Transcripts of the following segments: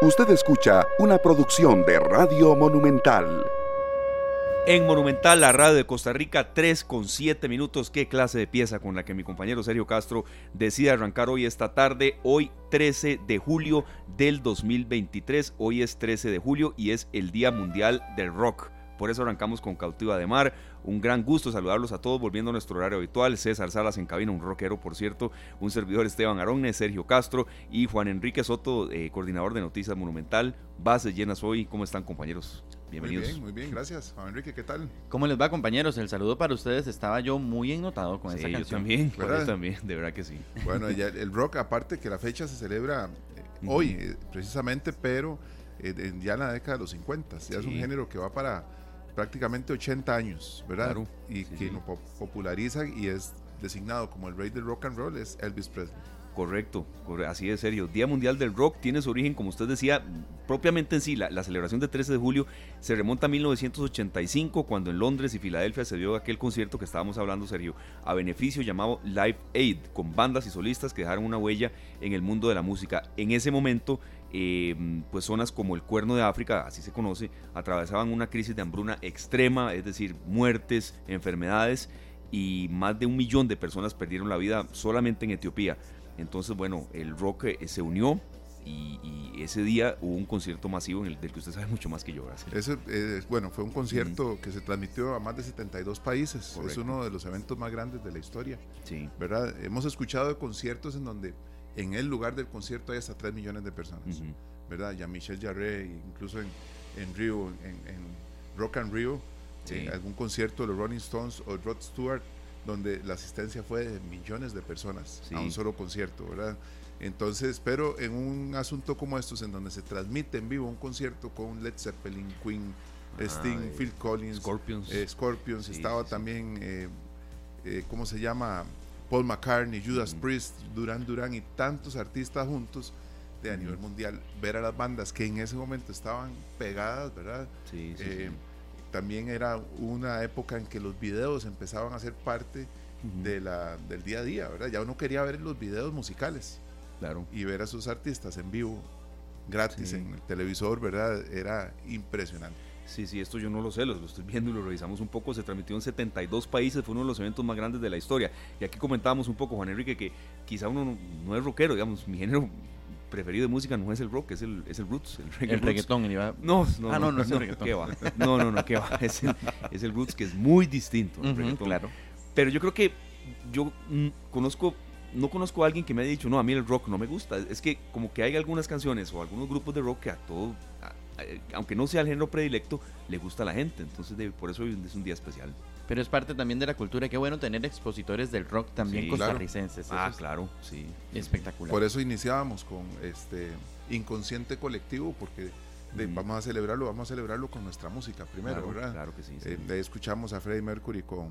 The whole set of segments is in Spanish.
Usted escucha una producción de Radio Monumental. En Monumental, la radio de Costa Rica, 3 con 7 minutos. Qué clase de pieza con la que mi compañero Sergio Castro decide arrancar hoy esta tarde, hoy 13 de julio del 2023. Hoy es 13 de julio y es el Día Mundial del Rock. Por eso arrancamos con Cautiva de Mar. Un gran gusto saludarlos a todos, volviendo a nuestro horario habitual. César Salas en cabina, un rockero, por cierto. Un servidor Esteban Aronne, Sergio Castro y Juan Enrique Soto, eh, coordinador de Noticias Monumental. Bases llenas hoy. ¿Cómo están, compañeros? Bienvenidos. Muy bien, muy bien, gracias. Juan Enrique, ¿qué tal? ¿Cómo les va, compañeros? El saludo para ustedes. Estaba yo muy ennotado con sí, esta canción. Yo también, yo también, de verdad que sí. Bueno, ya el rock, aparte que la fecha se celebra eh, hoy, eh, precisamente, pero eh, ya en la década de los 50. Ya sí. es un género que va para prácticamente 80 años, ¿verdad? Claro. Y Sí, quien sí. lo po- populariza y es designado como el rey del rock and roll es Elvis Presley. Correcto, corre- así de serio. Día Mundial del Rock tiene su origen, como usted decía, propiamente en sí. La, la celebración del 13 de julio se remonta a 1985, cuando en Londres y Filadelfia se dio aquel concierto que estábamos hablando, Sergio, a beneficio llamado Live Aid, con bandas y solistas que dejaron una huella en el mundo de la música. En ese momento, eh, pues zonas como el Cuerno de África, así se conoce, atravesaban una crisis de hambruna extrema, es decir, muertes, enfermedades, y más de un millón de personas perdieron la vida solamente en Etiopía. Entonces, bueno, el rock eh, se unió y, y ese día hubo un concierto masivo en el del que usted sabe mucho más que yo. Ese, eh, bueno, fue un concierto que se transmitió a más de 72 países. Es uno de los eventos más grandes de la historia, Sí. ¿verdad? Hemos escuchado de conciertos en donde en el lugar del concierto hay hasta 3 millones de personas. Ujú. ¿verdad? Ya Michel Jarre, incluso en, en Rio, en, en Rock and Rio, Sí. en algún concierto de los Rolling Stones o Rod Stewart, donde la asistencia fue de millones de personas Sí. a un solo concierto, ¿verdad? Entonces, pero en un asunto como estos, en donde se transmite en vivo un concierto con Led Zeppelin, Queen, Ah, Sting, eh, Phil Collins, Scorpions. eh, Scorpions, Sí, estaba también, eh, eh, ¿cómo se llama? Paul McCartney, Judas Ujú. Priest, Duran Duran y tantos artistas juntos de a Ujú. nivel mundial, ver a las bandas que en ese momento estaban pegadas, ¿verdad? Sí, sí, Eh, sí. También era una época en que los videos empezaban a ser parte de la, del día a día, ¿verdad? Ya uno quería ver los videos musicales Claro. y ver a sus artistas en vivo, gratis en el televisor, ¿verdad? Era impresionante. Sí, sí, esto yo no lo sé, lo, lo estoy viendo y lo revisamos un poco. Se transmitió en 72 países, fue uno de los eventos más grandes de la historia. Y aquí comentábamos un poco, Juan Enrique, que quizá uno no, no es rockero, digamos, mi género preferido de música no es el rock, es el, es el roots, el reggae El reggaetón. iba- No, no, Ah, no, no, no es el reggaetón. ¿qué va? No, no, no, qué va. Es el, es el roots que es muy distinto. al Ujú, reggaetón. claro. Pero yo creo que yo mm, conozco, no conozco a alguien que me haya dicho, no, a mí el rock no me gusta. Es que como que hay algunas canciones o algunos grupos de rock que a todo, a- aunque no sea el género predilecto, le gusta a la gente. Entonces de- por eso hoy es un día especial. Pero es parte también de la cultura. y Qué bueno tener expositores del rock también Sí, claro. costarricenses. Eso Ah, es claro, sí. Espectacular. Por eso iniciábamos con este inconsciente colectivo, porque de- vamos a celebrarlo, vamos a celebrarlo con nuestra música primero, claro, ¿verdad? Claro que sí. sí. Eh, de ahí escuchamos a Freddie Mercury con,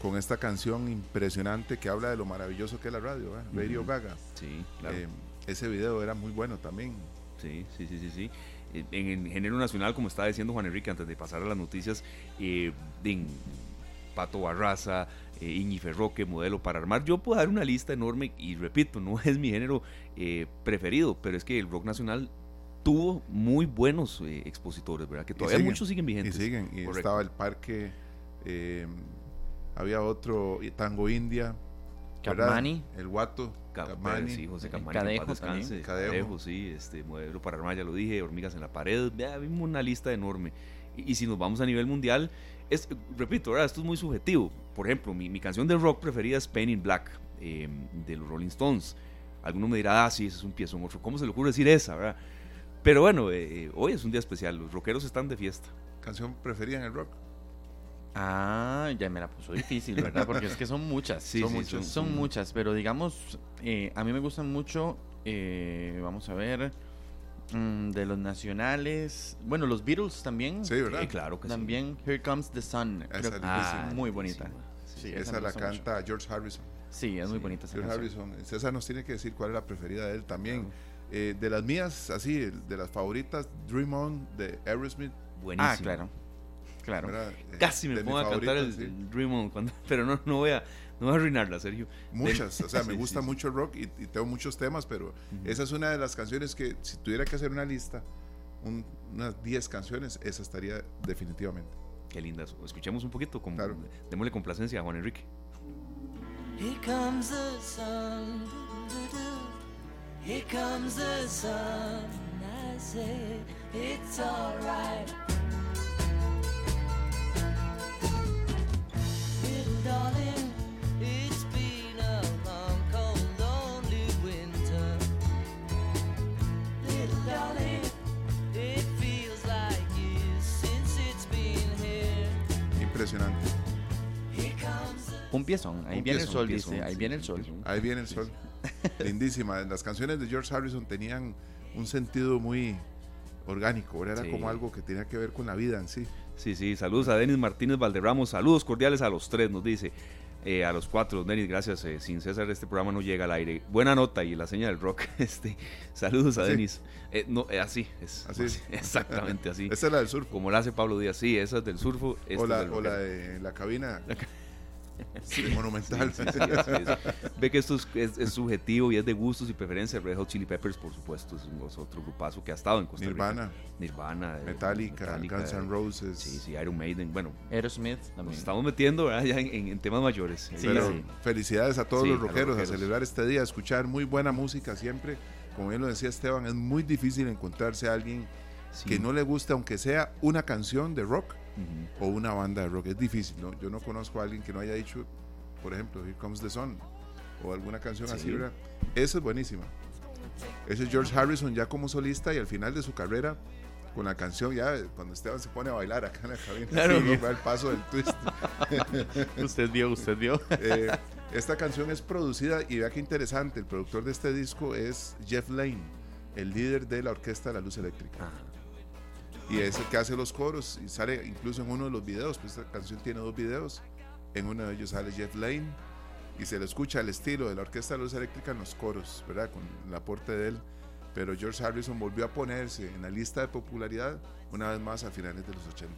con esta canción impresionante que habla de lo maravilloso que es la radio, ¿verdad? Radio Ujú. Gaga. sí, claro. Eh, ese video era muy bueno también. Sí, sí, sí, sí, sí. Eh, En el género nacional, como estaba diciendo Juan Enrique antes de pasar a las noticias, eh, en Pato Barraza, eh, Iñi Ferroque, Modelo para Armar, yo puedo dar una lista enorme y repito, no es mi género eh, preferido, pero es que el rock nacional tuvo muy buenos eh, expositores, ¿verdad? Que Y todavía siguen, muchos siguen Y vigentes. siguen, y estaba el parque, eh, había otro, y Tango India. Capmani. el Guato, Ca- Capmani. sí, José el Capmani, Cadejo descanse. Cadejo. Cadejo, sí, este, modelo para armar, ya lo dije, hormigas en la pared, ya vimos una lista enorme. Y, y si nos vamos a nivel mundial, es, repito, ¿verdad? esto es muy subjetivo. Por ejemplo, mi, mi canción de rock preferida es Pain in Black, eh, de los Rolling Stones. Alguno me dirá, ah, sí, ese es un piezo otro. ¿Cómo se le ocurre decir esa, verdad? Pero bueno, eh, hoy es un día especial, los rockeros están de fiesta. Canción preferida en el rock. Ah, ya me la puso difícil, ¿verdad? Porque es que son muchas. Sí, son sí, muchas. son- muchas, pero digamos, eh, a mí me gustan mucho, eh, vamos a ver, mm, de los nacionales. Bueno, los Beatles también. Sí, ¿verdad? Sí, claro que sí. También Here Comes the Sun. Esa Creo es es muy bonita. Sí, Esa, la mucho. canta George Harrison. Sí, es muy bonita esa George canción. Harrison. César nos tiene que decir cuál es la preferida de él también. Eh, de las mías, así, de las favoritas, Dream On de Aerosmith. Buenísimo. Ah, claro. Claro. Eh, Casi me pongo a cantar el, sí. el Dream On, cuando- pero no, no, voy a, no va a arruinarla, Sergio. Muchas, o sea, me gusta mucho el rock y, tengo muchos temas, pero esa es una de las canciones que si tuviera que hacer una lista, unas 10 canciones, esa estaría definitivamente. Qué linda. Escuchemos un poquito, con, claro. démosle complacencia a Juan Enrique. Here comes the sun, here comes the sun, I say it's alright. Impresionante. Un piezón, ahí viene el sol, dice, ahí viene el sol. Ahí viene el sol. Lindísima. Las canciones de George Harrison tenían un sentido muy orgánico, era como algo que tenía que ver con la vida en sí. Sí, sí, saludos a Denis Martínez Valderramos, saludos cordiales a los tres, nos dice. Eh, a los cuatro, Denis, gracias. Eh, sin César, este programa no llega al aire. Buena nota y la señal del rock. Este, saludos a Denis. Eh, no, así, es, así, exactamente así. Esa es la del surfo. Como la hace Pablo Díaz, sí, esa es del surfo. o la, o la de la cabina. Sí, monumental. Ve que esto es, subjetivo y es de gustos y preferencias. Red Hot Chili Peppers, por supuesto, es, otro grupazo que ha estado en Costa Nirvana. Nirvana. Eh, Metallica, Guns N' Roses. Sí, sí, Iron Maiden. Bueno, Aerosmith también. Nos estamos metiendo ya en, temas mayores. Pero felicidades a todos los rockeros, a celebrar este día, a escuchar muy buena música siempre. Como bien lo decía Esteban, es muy difícil encontrarse a alguien que no le guste, aunque sea una canción de rock o una banda de rock. Es difícil, ¿no? Yo no conozco a alguien que no haya dicho, por ejemplo, Here Comes the Sun o alguna canción así, ¿verdad? Esa es buenísima. Ese es George Harrison ya como solista y al final de su carrera con la canción ya cuando Esteban se pone a bailar acá en la cabina claro, va el paso del twist usted vio usted vio eh, esta canción es producida y vea qué interesante el productor de este disco es Jeff Lane el líder de la orquesta de la luz eléctrica y es el que hace los coros y sale incluso en uno de los videos, pues esta canción tiene dos videos, en uno de ellos sale Jeff Lane y se le escucha el estilo de la Orquesta de Luz Eléctrica en los coros, ¿verdad? Con el aporte de él, pero George Harrison volvió a ponerse en la lista de popularidad una vez más a finales de los 80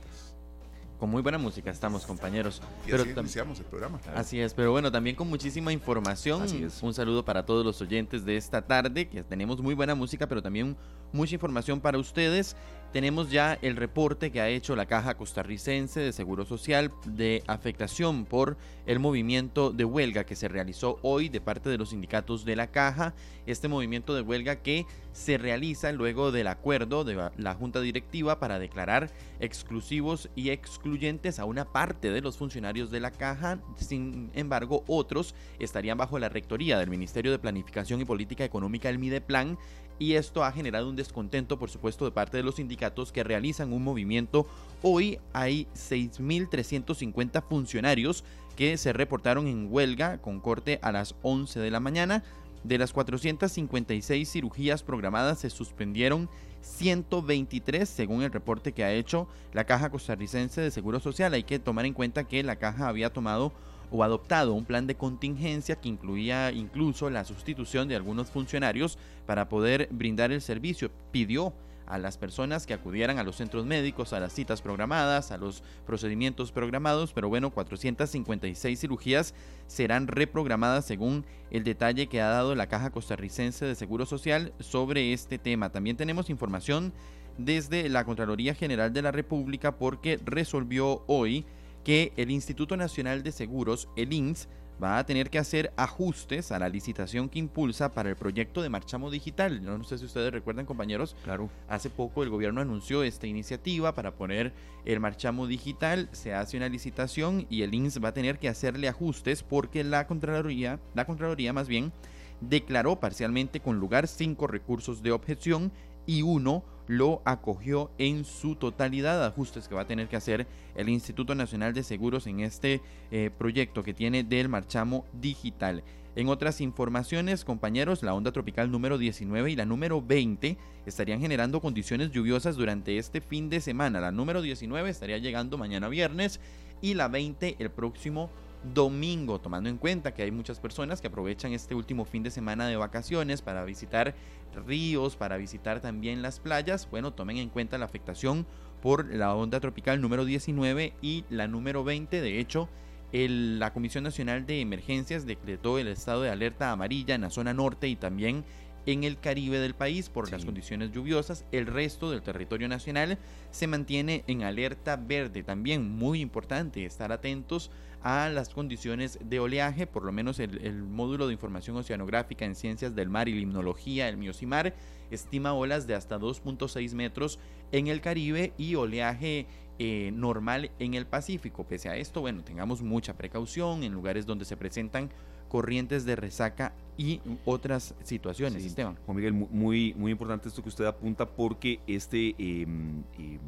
con muy buena música estamos, compañeros. Y pero así iniciamos el programa. Así es, pero bueno, también con muchísima información. Un saludo para todos los oyentes de esta tarde, que tenemos muy buena música, pero también mucha información para ustedes. Tenemos ya el reporte que ha hecho la Caja Costarricense de Seguro Social de afectación por el movimiento de huelga que se realizó hoy de parte de los sindicatos de la Caja. Este movimiento de huelga que se realiza luego del acuerdo de la Junta Directiva para declarar exclusivos y excluyentes a una parte de los funcionarios de la Caja. Sin embargo, otros estarían bajo la rectoría del Ministerio de Planificación y Política Económica, el MIDEPLAN, y esto ha generado un descontento, por supuesto, de parte de los sindicatos que realizan un movimiento. Hoy hay 6.350 funcionarios que se reportaron en huelga con corte a las 11 de la mañana. De las 456 cirugías programadas se suspendieron 123 según el reporte que ha hecho la Caja Costarricense de Seguro Social. Hay que tomar en cuenta que la Caja había tomado o adoptado un plan de contingencia que incluía incluso la sustitución de algunos funcionarios para poder brindar el servicio. Pidió a las personas que acudieran a los centros médicos, a las citas programadas, a los procedimientos programados, pero bueno, 456 cirugías serán reprogramadas según el detalle que ha dado la Caja Costarricense de Seguro Social sobre este tema. También tenemos información desde la Contraloría General de la República porque resolvió hoy que el Instituto Nacional de Seguros, el INS, va a tener que hacer ajustes a la licitación que impulsa para el proyecto de Marchamo Digital. No, sé si ustedes recuerdan, compañeros. Claro. Hace poco el gobierno anunció esta iniciativa para poner el Marchamo Digital. Se hace una licitación y el INS va a tener que hacerle ajustes porque la Contraloría, la Contraloría más bien, declaró parcialmente con lugar cinco recursos de objeción y uno lo acogió en su totalidad, ajustes que va a tener que hacer el Instituto Nacional de Seguros en este eh, proyecto que tiene del marchamo digital. En otras informaciones, compañeros, la onda tropical número 19 y la número 20 estarían generando condiciones lluviosas durante este fin de semana. La número 19 estaría llegando mañana viernes y la 20 el próximo domingo, tomando en cuenta que hay muchas personas que aprovechan este último fin de semana de vacaciones para visitar ríos, para visitar también las playas. Bueno, tomen en cuenta la afectación por la onda tropical número 19 y la número 20. De hecho, la Comisión Nacional de Emergencias decretó el estado de alerta amarilla en la zona norte y también en el Caribe del país por las condiciones lluviosas. El resto del territorio nacional se mantiene en alerta verde. También muy importante estar atentos a las condiciones de oleaje, por lo menos el, módulo de información oceanográfica en ciencias del mar y limnología, el Miosimar, estima olas de hasta 2.6 metros en el Caribe y oleaje eh, normal en el Pacífico. Pese a esto, bueno, tengamos mucha precaución en lugares donde se presentan corrientes de resaca y otras situaciones, Esteban. Juan Miguel, muy, muy importante esto que usted apunta porque este em, em,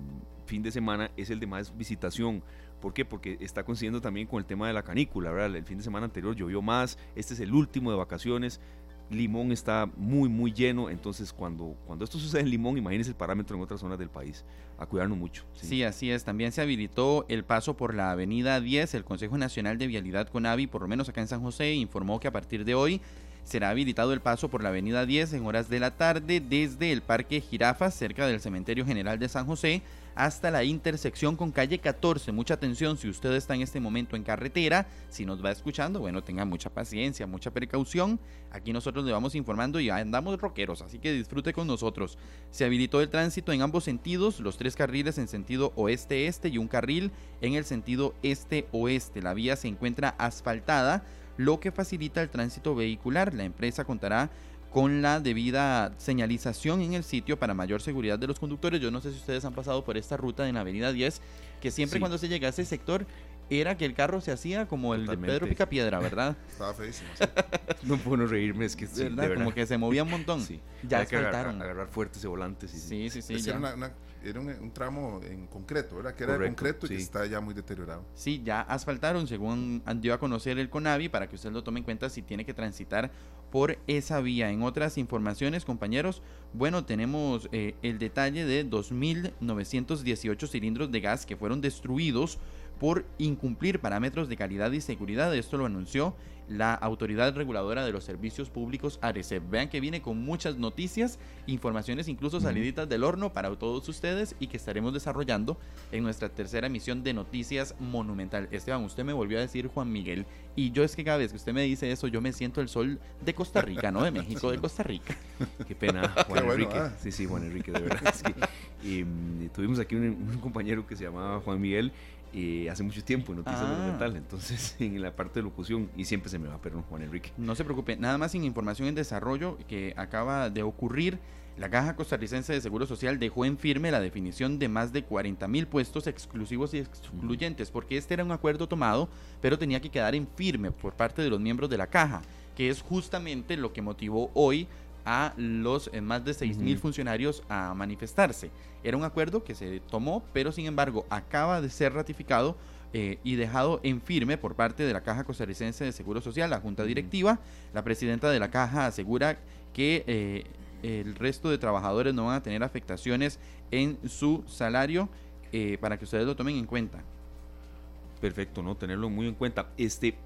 fin de semana es el de más visitación. ¿Por qué? Porque está coincidiendo también con el tema de la canícula. El fin de semana anterior llovió más, este es el último de vacaciones, Limón está muy, muy lleno, entonces cuando, cuando esto sucede en Limón, imagínense el parámetro en otras zonas del país, a cuidarnos mucho. Sí. así es, también se habilitó el paso por la avenida 10, el Consejo Nacional de Vialidad Conavi, por lo menos acá en San José, informó que a partir de hoy será habilitado el paso por la avenida 10 en horas de la tarde desde el Parque Jirafas, cerca del Cementerio General de San José, hasta la intersección con calle 14. Mucha atención si usted está en este momento en carretera, si nos va escuchando, bueno, tenga mucha paciencia, mucha precaución. Aquí nosotros le vamos informando y andamos rockeros, así que disfrute con nosotros. Se habilitó el tránsito en ambos sentidos, los tres carriles en sentido oeste-este y un carril en el sentido este-oeste. La vía se encuentra asfaltada lo que facilita el tránsito vehicular. La empresa contará con la debida señalización en el sitio para mayor seguridad de los conductores. Yo no sé si ustedes han pasado por esta ruta en la Avenida 10, que siempre cuando se llega a ese sector era que el carro se hacía como el de Pedro Picapiedra, ¿verdad? Estaba feísimo. no puedo reírme, es que sí, como que se movía un montón. Sí. Ya que agarrar, agarrar, fuerte ese volante. Sí, sí, sí. sí, Era, era un, tramo en concreto, ¿verdad? Que era de concreto y que está ya muy deteriorado. Sí, ya asfaltaron, según dio a conocer el CONAVI, para que usted lo tome en cuenta si tiene que transitar por esa vía. En otras informaciones, compañeros, bueno, tenemos eh, el detalle de 2.918 cilindros de gas que fueron destruidos por incumplir parámetros de calidad y seguridad. Esto lo anunció la Autoridad Reguladora de los Servicios Públicos ARECEP. Vean que viene con muchas noticias, informaciones incluso saliditas del horno para todos ustedes y que estaremos desarrollando en nuestra tercera emisión de Noticias Monumental. Esteban, usted me volvió a decir Juan Miguel y yo es que cada vez que usted me dice eso yo me siento el sol de Costa Rica, no de México, de Costa Rica. Qué pena, Juan Enrique. Sí, sí, Juan Enrique, de verdad. y, mm, tuvimos aquí un compañero que se llamaba Juan Miguel eh, hace mucho tiempo en Noticias ah. Monumental, entonces en la parte de locución y siempre se me va, perdón, Juan Enrique. No se preocupe, nada más sin información en desarrollo que acaba de ocurrir. La Caja Costarricense de Seguro Social dejó en firme la definición de más de 40 mil puestos exclusivos y excluyentes, porque este era un acuerdo tomado, pero tenía que quedar en firme por parte de los miembros de la Caja, que es justamente lo que motivó hoy a los eh, más de 6 mil funcionarios a manifestarse. Era un acuerdo que se tomó, pero sin embargo acaba de ser ratificado eh, y dejado en firme por parte de la Caja Costarricense de Seguro Social, la Junta Directiva. La presidenta de la Caja asegura que eh, el resto de trabajadores no van a tener afectaciones en su salario para que ustedes lo tomen en cuenta. Perfecto, ¿no? Tenerlo muy en cuenta. Este,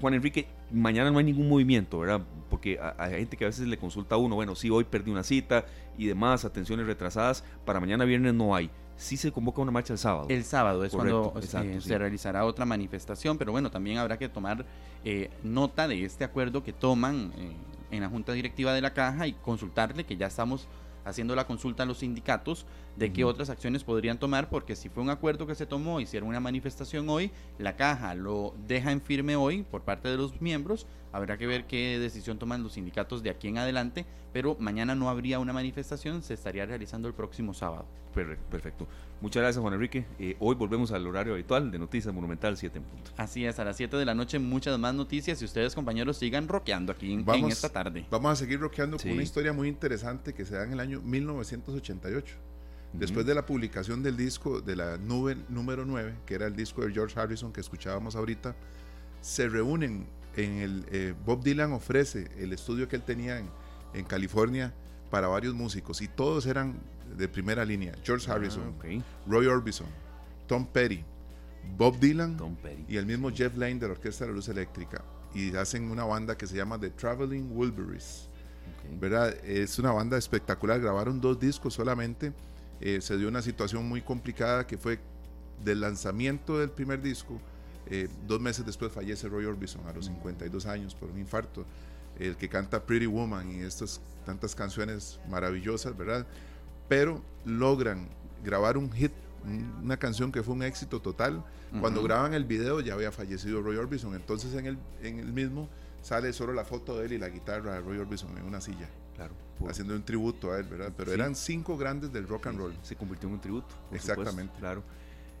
Juan Enrique, mañana no hay ningún movimiento, ¿verdad? Porque hay gente que a veces le consulta a uno, bueno, sí, hoy perdí una cita y demás, atenciones retrasadas, para mañana viernes no hay. Sí se convoca una marcha el sábado. El sábado es cuando eh, se realizará otra manifestación, pero bueno, también habrá que tomar eh, nota de este acuerdo que toman eh, en la Junta Directiva de la Caja y consultarle que ya estamos haciendo la consulta a los sindicatos de qué otras acciones podrían tomar, porque si fue un acuerdo que se tomó, hicieron una manifestación hoy, la caja lo deja en firme hoy por parte de los miembros, habrá que ver qué decisión toman los sindicatos de aquí en adelante, pero mañana no habría una manifestación, se estaría realizando el próximo sábado. Perfecto. Muchas gracias, Juan Enrique. Eh, hoy volvemos al horario habitual de Noticias Monumental 7 en punto. Así es, a las 7 de la noche muchas más noticias y ustedes, compañeros, sigan rockeando aquí en, esta tarde. Vamos a seguir rockeando con una historia muy interesante que se da en el año 1988. Después de la publicación del disco de la nube número 9, que era el disco de George Harrison que escuchábamos ahorita, se reúnen en el... Eh, Bob Dylan ofrece el estudio que él tenía en, en California para varios músicos y todos eran de primera línea. George ah, Harrison, Roy Orbison, Tom Petty, Bob Dylan y el mismo Jeff Lane de la Orquesta de la Luz Eléctrica. Y hacen una banda que se llama The Traveling Wilburys. ¿verdad? Es una banda espectacular. Grabaron dos discos solamente. Eh, se dio una situación muy complicada que fue del lanzamiento del primer disco Eh, dos meses después fallece Roy Orbison a los 52 años por un infarto. El que canta Pretty Woman y estas tantas canciones maravillosas, ¿verdad? Pero logran grabar un hit, una canción que fue un éxito total. Cuando graban el video ya había fallecido Roy Orbison, entonces en el, en el mismo sale solo la foto de él y la guitarra de Roy Orbison en una silla. Claro. Haciendo un tributo a él, ¿verdad? Pero eran cinco grandes del rock and roll. Se convirtió en un tributo. Exactamente. claro.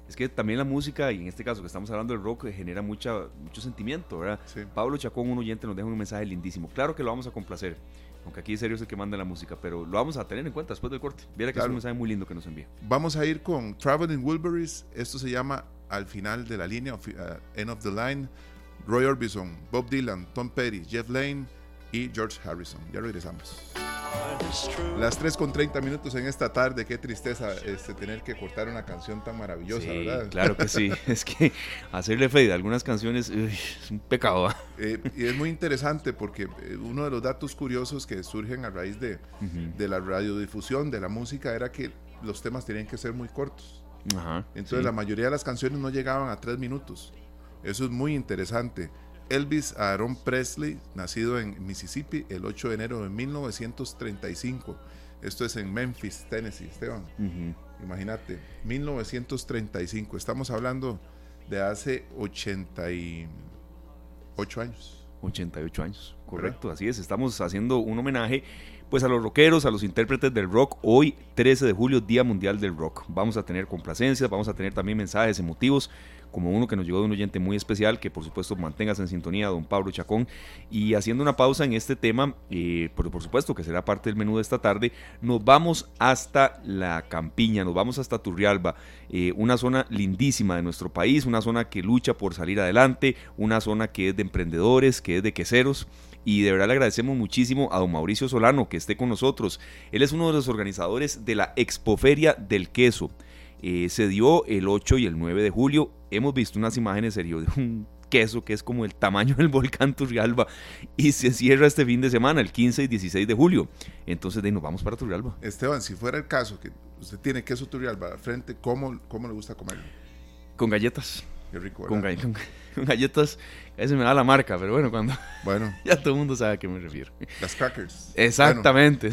Es que también la música, y en este caso que estamos hablando del rock, genera mucha, mucho sentimiento, ¿verdad? Pablo Chacón, un oyente, nos deja un mensaje lindísimo. Claro que lo vamos a complacer, aunque aquí en serio es el que manda la música, pero lo vamos a tener en cuenta después del corte. Viera que es un mensaje muy lindo que nos envía. Vamos a ir con Traveling Wilburys. Esto se llama Al final de la línea, uh, End of the Line. Roy Orbison, Bob Dylan, Tom Petty, Jeff Lane y George Harrison. Ya regresamos. Las 3 con 30 minutos en esta tarde, qué tristeza este, tener que cortar una canción tan maravillosa, ¿verdad? Claro que sí, es que hacerle fade a algunas canciones es un pecado. Eh, y es muy interesante porque eh, uno de los datos curiosos que surgen a raíz de, de la radiodifusión de la música era que los temas tenían que ser muy cortos. Entonces la mayoría de las canciones no llegaban a 3 minutos. Eso es muy interesante. Elvis Aaron Presley, nacido en Mississippi el 8 de enero de 1935. Esto es en Memphis, Tennessee, Esteban. Imagínate, 1935. Estamos hablando de hace 88 años. 88 años, correcto, así es. Estamos haciendo un homenaje pues a los rockeros, a los intérpretes del rock, hoy 13 de julio, Día Mundial del Rock. Vamos a tener complacencias, vamos a tener también mensajes emotivos como uno que nos llegó de un oyente muy especial, que por supuesto mantengas en sintonía, don Pablo Chacón. Y haciendo una pausa en este tema, eh, por, supuesto que será parte del menú de esta tarde, nos vamos hasta la campiña, nos vamos hasta Turrialba, eh, una zona lindísima de nuestro país, una zona que lucha por salir adelante, una zona que es de emprendedores, que es de queseros y de verdad le agradecemos muchísimo a don Mauricio Solano que esté con nosotros. Él es uno de los organizadores de la Expoferia del Queso. Eh, se dio el 8 y el 9 de julio. Hemos visto unas imágenes, serio, de un queso que es como el tamaño del volcán Turrialba y se cierra este fin de semana, el 15 y 16 de julio. Entonces, de nos vamos para Turrialba. Esteban, si fuera el caso que usted tiene queso Turrialba al frente, ¿cómo, cómo le gusta comerlo? Con galletas. Qué rico, con, galletas, a veces me da la marca, pero bueno, cuando. Bueno. ya todo el mundo sabe a qué me refiero. Las crackers. Exactamente.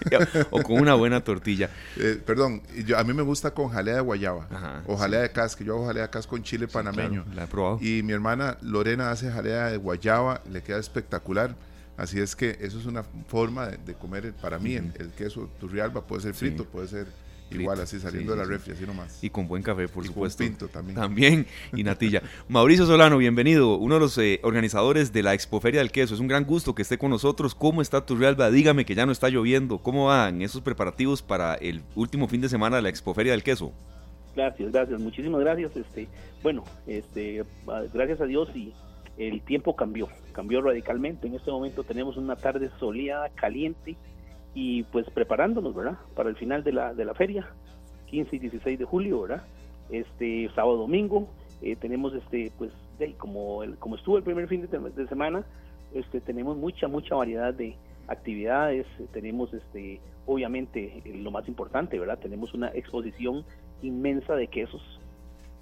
o con una buena tortilla. Eh, perdón, yo, a mí me gusta con jalea de guayaba. o jalea de casca. Yo hago jalea de casca con chile panameño. la he probado. Y mi hermana Lorena hace jalea de guayaba, le queda espectacular. Así es que eso es una forma de, comer para mí. el, el, queso turrialba puede ser frito, puede ser Igual, así saliendo de la refri, así nomás. Y con buen café, por supuesto. Con pinto también. También, y natilla. Mauricio Solano, bienvenido, uno de los eh, organizadores de la Expoferia del Queso. Es un gran gusto que esté con nosotros. ¿Cómo está Turrialba? Dígame que ya no está lloviendo. ¿Cómo van esos preparativos para el último fin de semana de la Expoferia del Queso? Gracias, gracias, muchísimas gracias. Este, bueno, este, gracias a Dios y el tiempo cambió, cambió radicalmente. En este momento tenemos una tarde soleada, caliente, y pues preparándonos, ¿verdad? Para el final de la, de la feria, 15 y 16 de julio, ¿verdad? Este sábado, domingo, eh, tenemos este, pues, como, el, como estuvo el primer fin de, semana, este, tenemos mucha, mucha variedad de actividades, tenemos este, obviamente lo más importante, ¿verdad? Tenemos una exposición inmensa de quesos,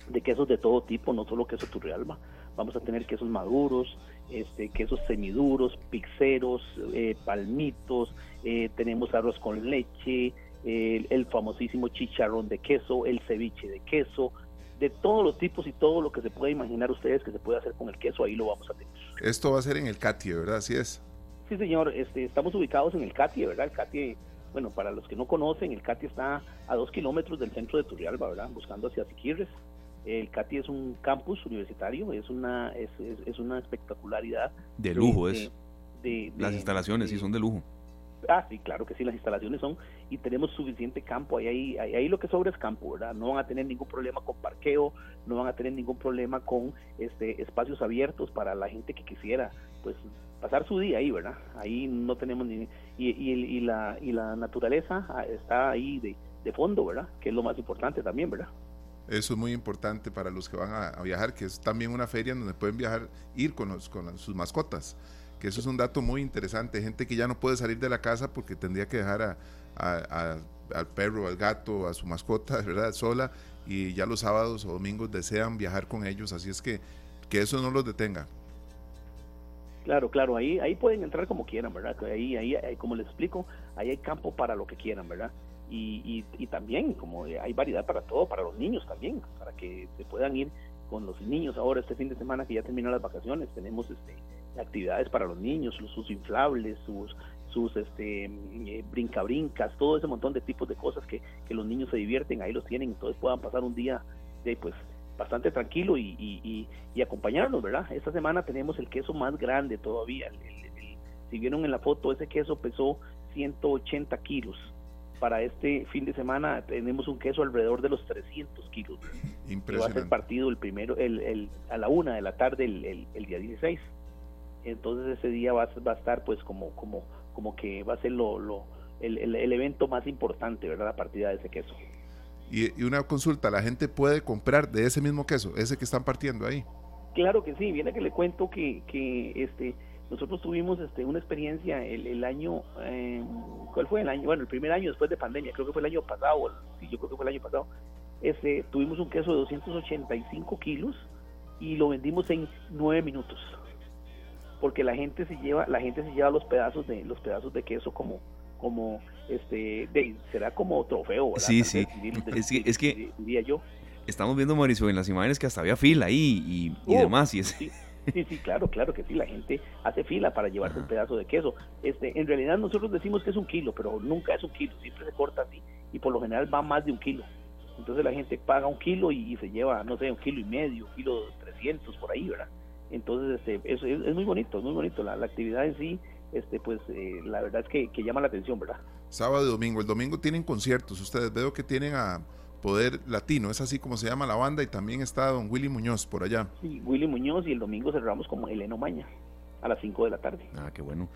de quesos de todo tipo, no solo queso Turrialba, vamos a tener quesos maduros, este, quesos semiduros, pixeros, eh, palmitos, eh, tenemos arroz con leche, el, famosísimo chicharrón de queso, el ceviche de queso, de todos los tipos y todo lo que se pueda imaginar ustedes que se puede hacer con el queso, ahí lo vamos a tener. Esto va a ser en el CATIE, ¿verdad? Así es. Sí, señor, este, estamos ubicados en el CATIE, ¿verdad? El CATIE, bueno, para los que no conocen, el CATIE está a dos kilómetros del centro de Turrialba, ¿verdad? Buscando hacia Siquirres. El CATI es un campus universitario, es una, es, es, una espectacularidad. De lujo es. De, Las instalaciones sí son de lujo. Ah, sí, claro que sí, las instalaciones son y tenemos suficiente campo. Ahí, ahí, ahí, lo que sobra es campo, ¿verdad? No van a tener ningún problema con parqueo, no van a tener ningún problema con este espacios abiertos para la gente que quisiera, pues pasar su día ahí, ¿verdad? Ahí no tenemos ni y, y, y la y la naturaleza ah, está ahí de, de fondo, ¿verdad? Que es lo más importante también, ¿verdad? Eso es muy importante para los que van a, viajar, que es también una feria donde pueden viajar, ir con, los, con sus mascotas, que eso es un dato muy interesante. Gente que ya no puede salir de la casa porque tendría que dejar a, al perro, al gato, a su mascota, ¿verdad? Sola, y ya los sábados o domingos desean viajar con ellos, así es que que eso no los detenga. Claro, claro, ahí, ahí pueden entrar como quieran, ¿verdad? Ahí, ahí, como les explico, ahí hay campo para lo que quieran, ¿verdad? Y, y, también, como hay variedad para todo, para los niños también, para que se puedan ir con los niños ahora este fin de semana que ya terminan las vacaciones, tenemos este actividades para los niños, sus inflables, sus sus este eh, brinca brincas, todo ese montón de tipos de cosas que, que los niños se divierten, ahí los tienen, entonces puedan pasar un día de pues bastante tranquilo y, y, y, acompañarnos, ¿verdad? Esta semana tenemos el queso más grande todavía. si vieron en la foto, ese queso pesó 180 kilos. Para este fin de semana tenemos un queso alrededor de los 300 kilos. Impresionante. va a ser partido el primero, el, el, a la una de la tarde el, el, día 16. Entonces ese día va, va a estar pues como, como, como que va a ser lo, lo el, el, evento más importante, ¿verdad? La partida de ese queso. Y, una consulta, ¿la gente puede comprar de ese mismo queso, ese que están partiendo ahí? Claro que sí, viene que le cuento que, que este nosotros tuvimos este una experiencia el, el año, eh, ¿cuál fue el año? Bueno, el primer año después de pandemia, creo que fue el año pasado, sí, yo creo que fue el año pasado, este, tuvimos un queso de 285 kilos y lo vendimos en nueve minutos porque la gente se lleva la gente se lleva los pedazos de los pedazos de queso como como este de, será como trofeo ¿verdad? sí sí es que, diría yo estamos viendo Mauricio en las imágenes que hasta había fila ahí y, y demás y sí, sí, claro claro que sí la gente hace fila para llevarse un pedazo de queso este en realidad nosotros decimos que es un kilo pero nunca es un kilo siempre se corta así y por lo general va más de un kilo entonces la gente paga un kilo y, se lleva no sé un kilo y medio un kilo trescientos por ahí verdad entonces este eso es, muy bonito es muy bonito la, la actividad en sí este pues eh, la verdad es que, llama la atención, ¿verdad? Sábado y domingo. El domingo tienen conciertos. Ustedes veo que tienen a Poder Latino, es así como se llama la banda, y también está don Willy Muñoz por allá. Sí, Willy Muñoz, y el domingo cerramos como Eleno Maña, a las 5 de la tarde. Ah, qué bueno.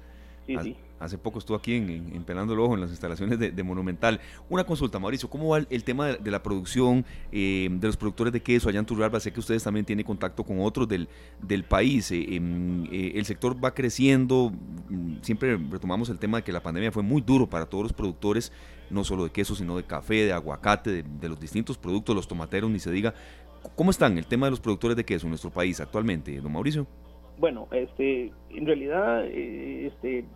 Hace poco estuvo aquí en, Pelando el Ojo, en las instalaciones de, Monumental. Una consulta, Mauricio, ¿cómo va el, tema de, la producción eh, de los productores de queso allá en Turrialba? Sé que ustedes también tienen contacto con otros del, del país. Eh, em, eh, el sector va creciendo. Mm, siempre retomamos el tema de que la pandemia fue muy duro para todos los productores, no solo de queso, sino de café, de aguacate, de, los distintos productos, los tomateros, ni se diga. ¿Cómo están el tema de los productores de queso en nuestro país actualmente, don Mauricio? Bueno, este, en realidad, eh, este,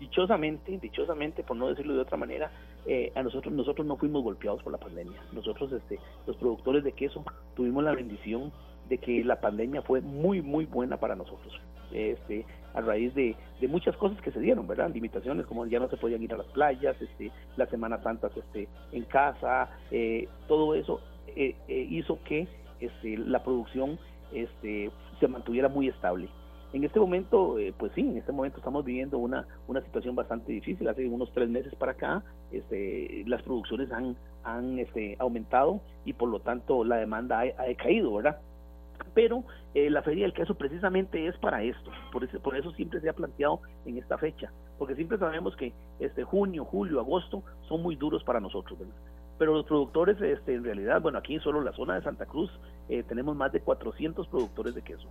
dichosamente, dichosamente, por no decirlo de otra manera, eh, a nosotros, nosotros no fuimos golpeados por la pandemia. Nosotros, este, los productores de queso, tuvimos la bendición de que la pandemia fue muy, muy buena para nosotros. Este, a raíz de, de muchas cosas que se dieron, ¿verdad? Limitaciones como ya no se podían ir a las playas, este, las Semanas Santas este, en casa, eh, todo eso hizo que este, la producción este, se mantuviera muy estable. En este momento, eh, pues sí, en este momento estamos viviendo una, una situación bastante difícil. Hace unos tres meses para acá, este, las producciones han, han este, aumentado y por lo tanto la demanda ha, decaído, ¿verdad? Pero eh, la Feria del Queso precisamente es para esto, por eso, por eso siempre se ha planteado en esta fecha, porque siempre sabemos que este junio, julio, agosto son muy duros para nosotros, ¿verdad? Pero los productores, este, en realidad, bueno, aquí solo en la zona de Santa Cruz eh, tenemos más de 400 productores de queso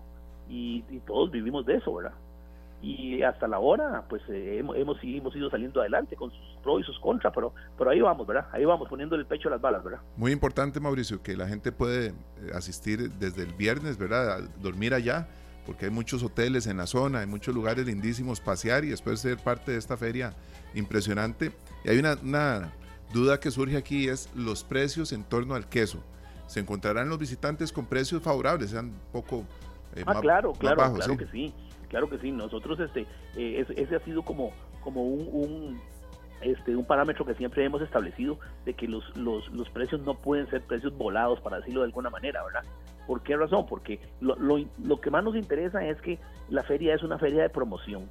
y, todos vivimos de eso, ¿verdad? Y hasta la hora, pues eh, hemos, hemos, ido saliendo adelante con sus pros y sus contras, pero, pero ahí vamos, ¿verdad? Ahí vamos poniendo el pecho a las balas, ¿verdad? Muy importante, Mauricio, que la gente puede eh, asistir desde el viernes, ¿verdad? Dormir allá, porque hay muchos hoteles en la zona, hay muchos lugares lindísimos, pasear y después ser parte de esta feria impresionante. Y hay una duda que surge aquí, es los precios en torno al queso. ¿Se encontrarán los visitantes con precios favorables, sean poco eh, ah, claro, claro, claro que sí, claro que sí. Nosotros, este, eh, ese, ha sido como, como un, este, un parámetro que siempre hemos establecido de que los, los, los precios no pueden ser precios volados, para decirlo de alguna manera, ¿verdad? ¿Por qué razón? Porque lo, lo, que más nos interesa es que la feria es una feria de promoción.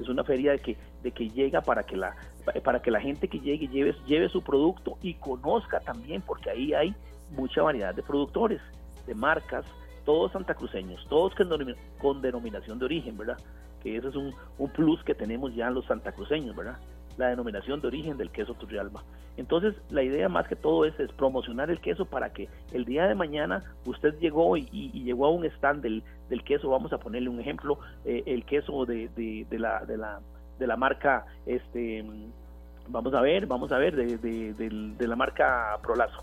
Es una feria de que, de que llega para que la para que la gente que llegue lleve, lleve su producto y conozca también, porque ahí hay mucha variedad de productores, de marcas, todos santacruceños, todos con denominación de origen, ¿verdad? Que ese es un, plus que tenemos ya los santacruceños, ¿verdad? La denominación de origen del queso Turrialba. Entonces, la idea más que todo es, es promocionar el queso para que el día de mañana usted llegó y, llegó a un stand del, del, queso, vamos a ponerle un ejemplo, eh, el queso de, de, la, de, la, de la marca, este, vamos a ver, vamos a ver, de, de la marca Prolazo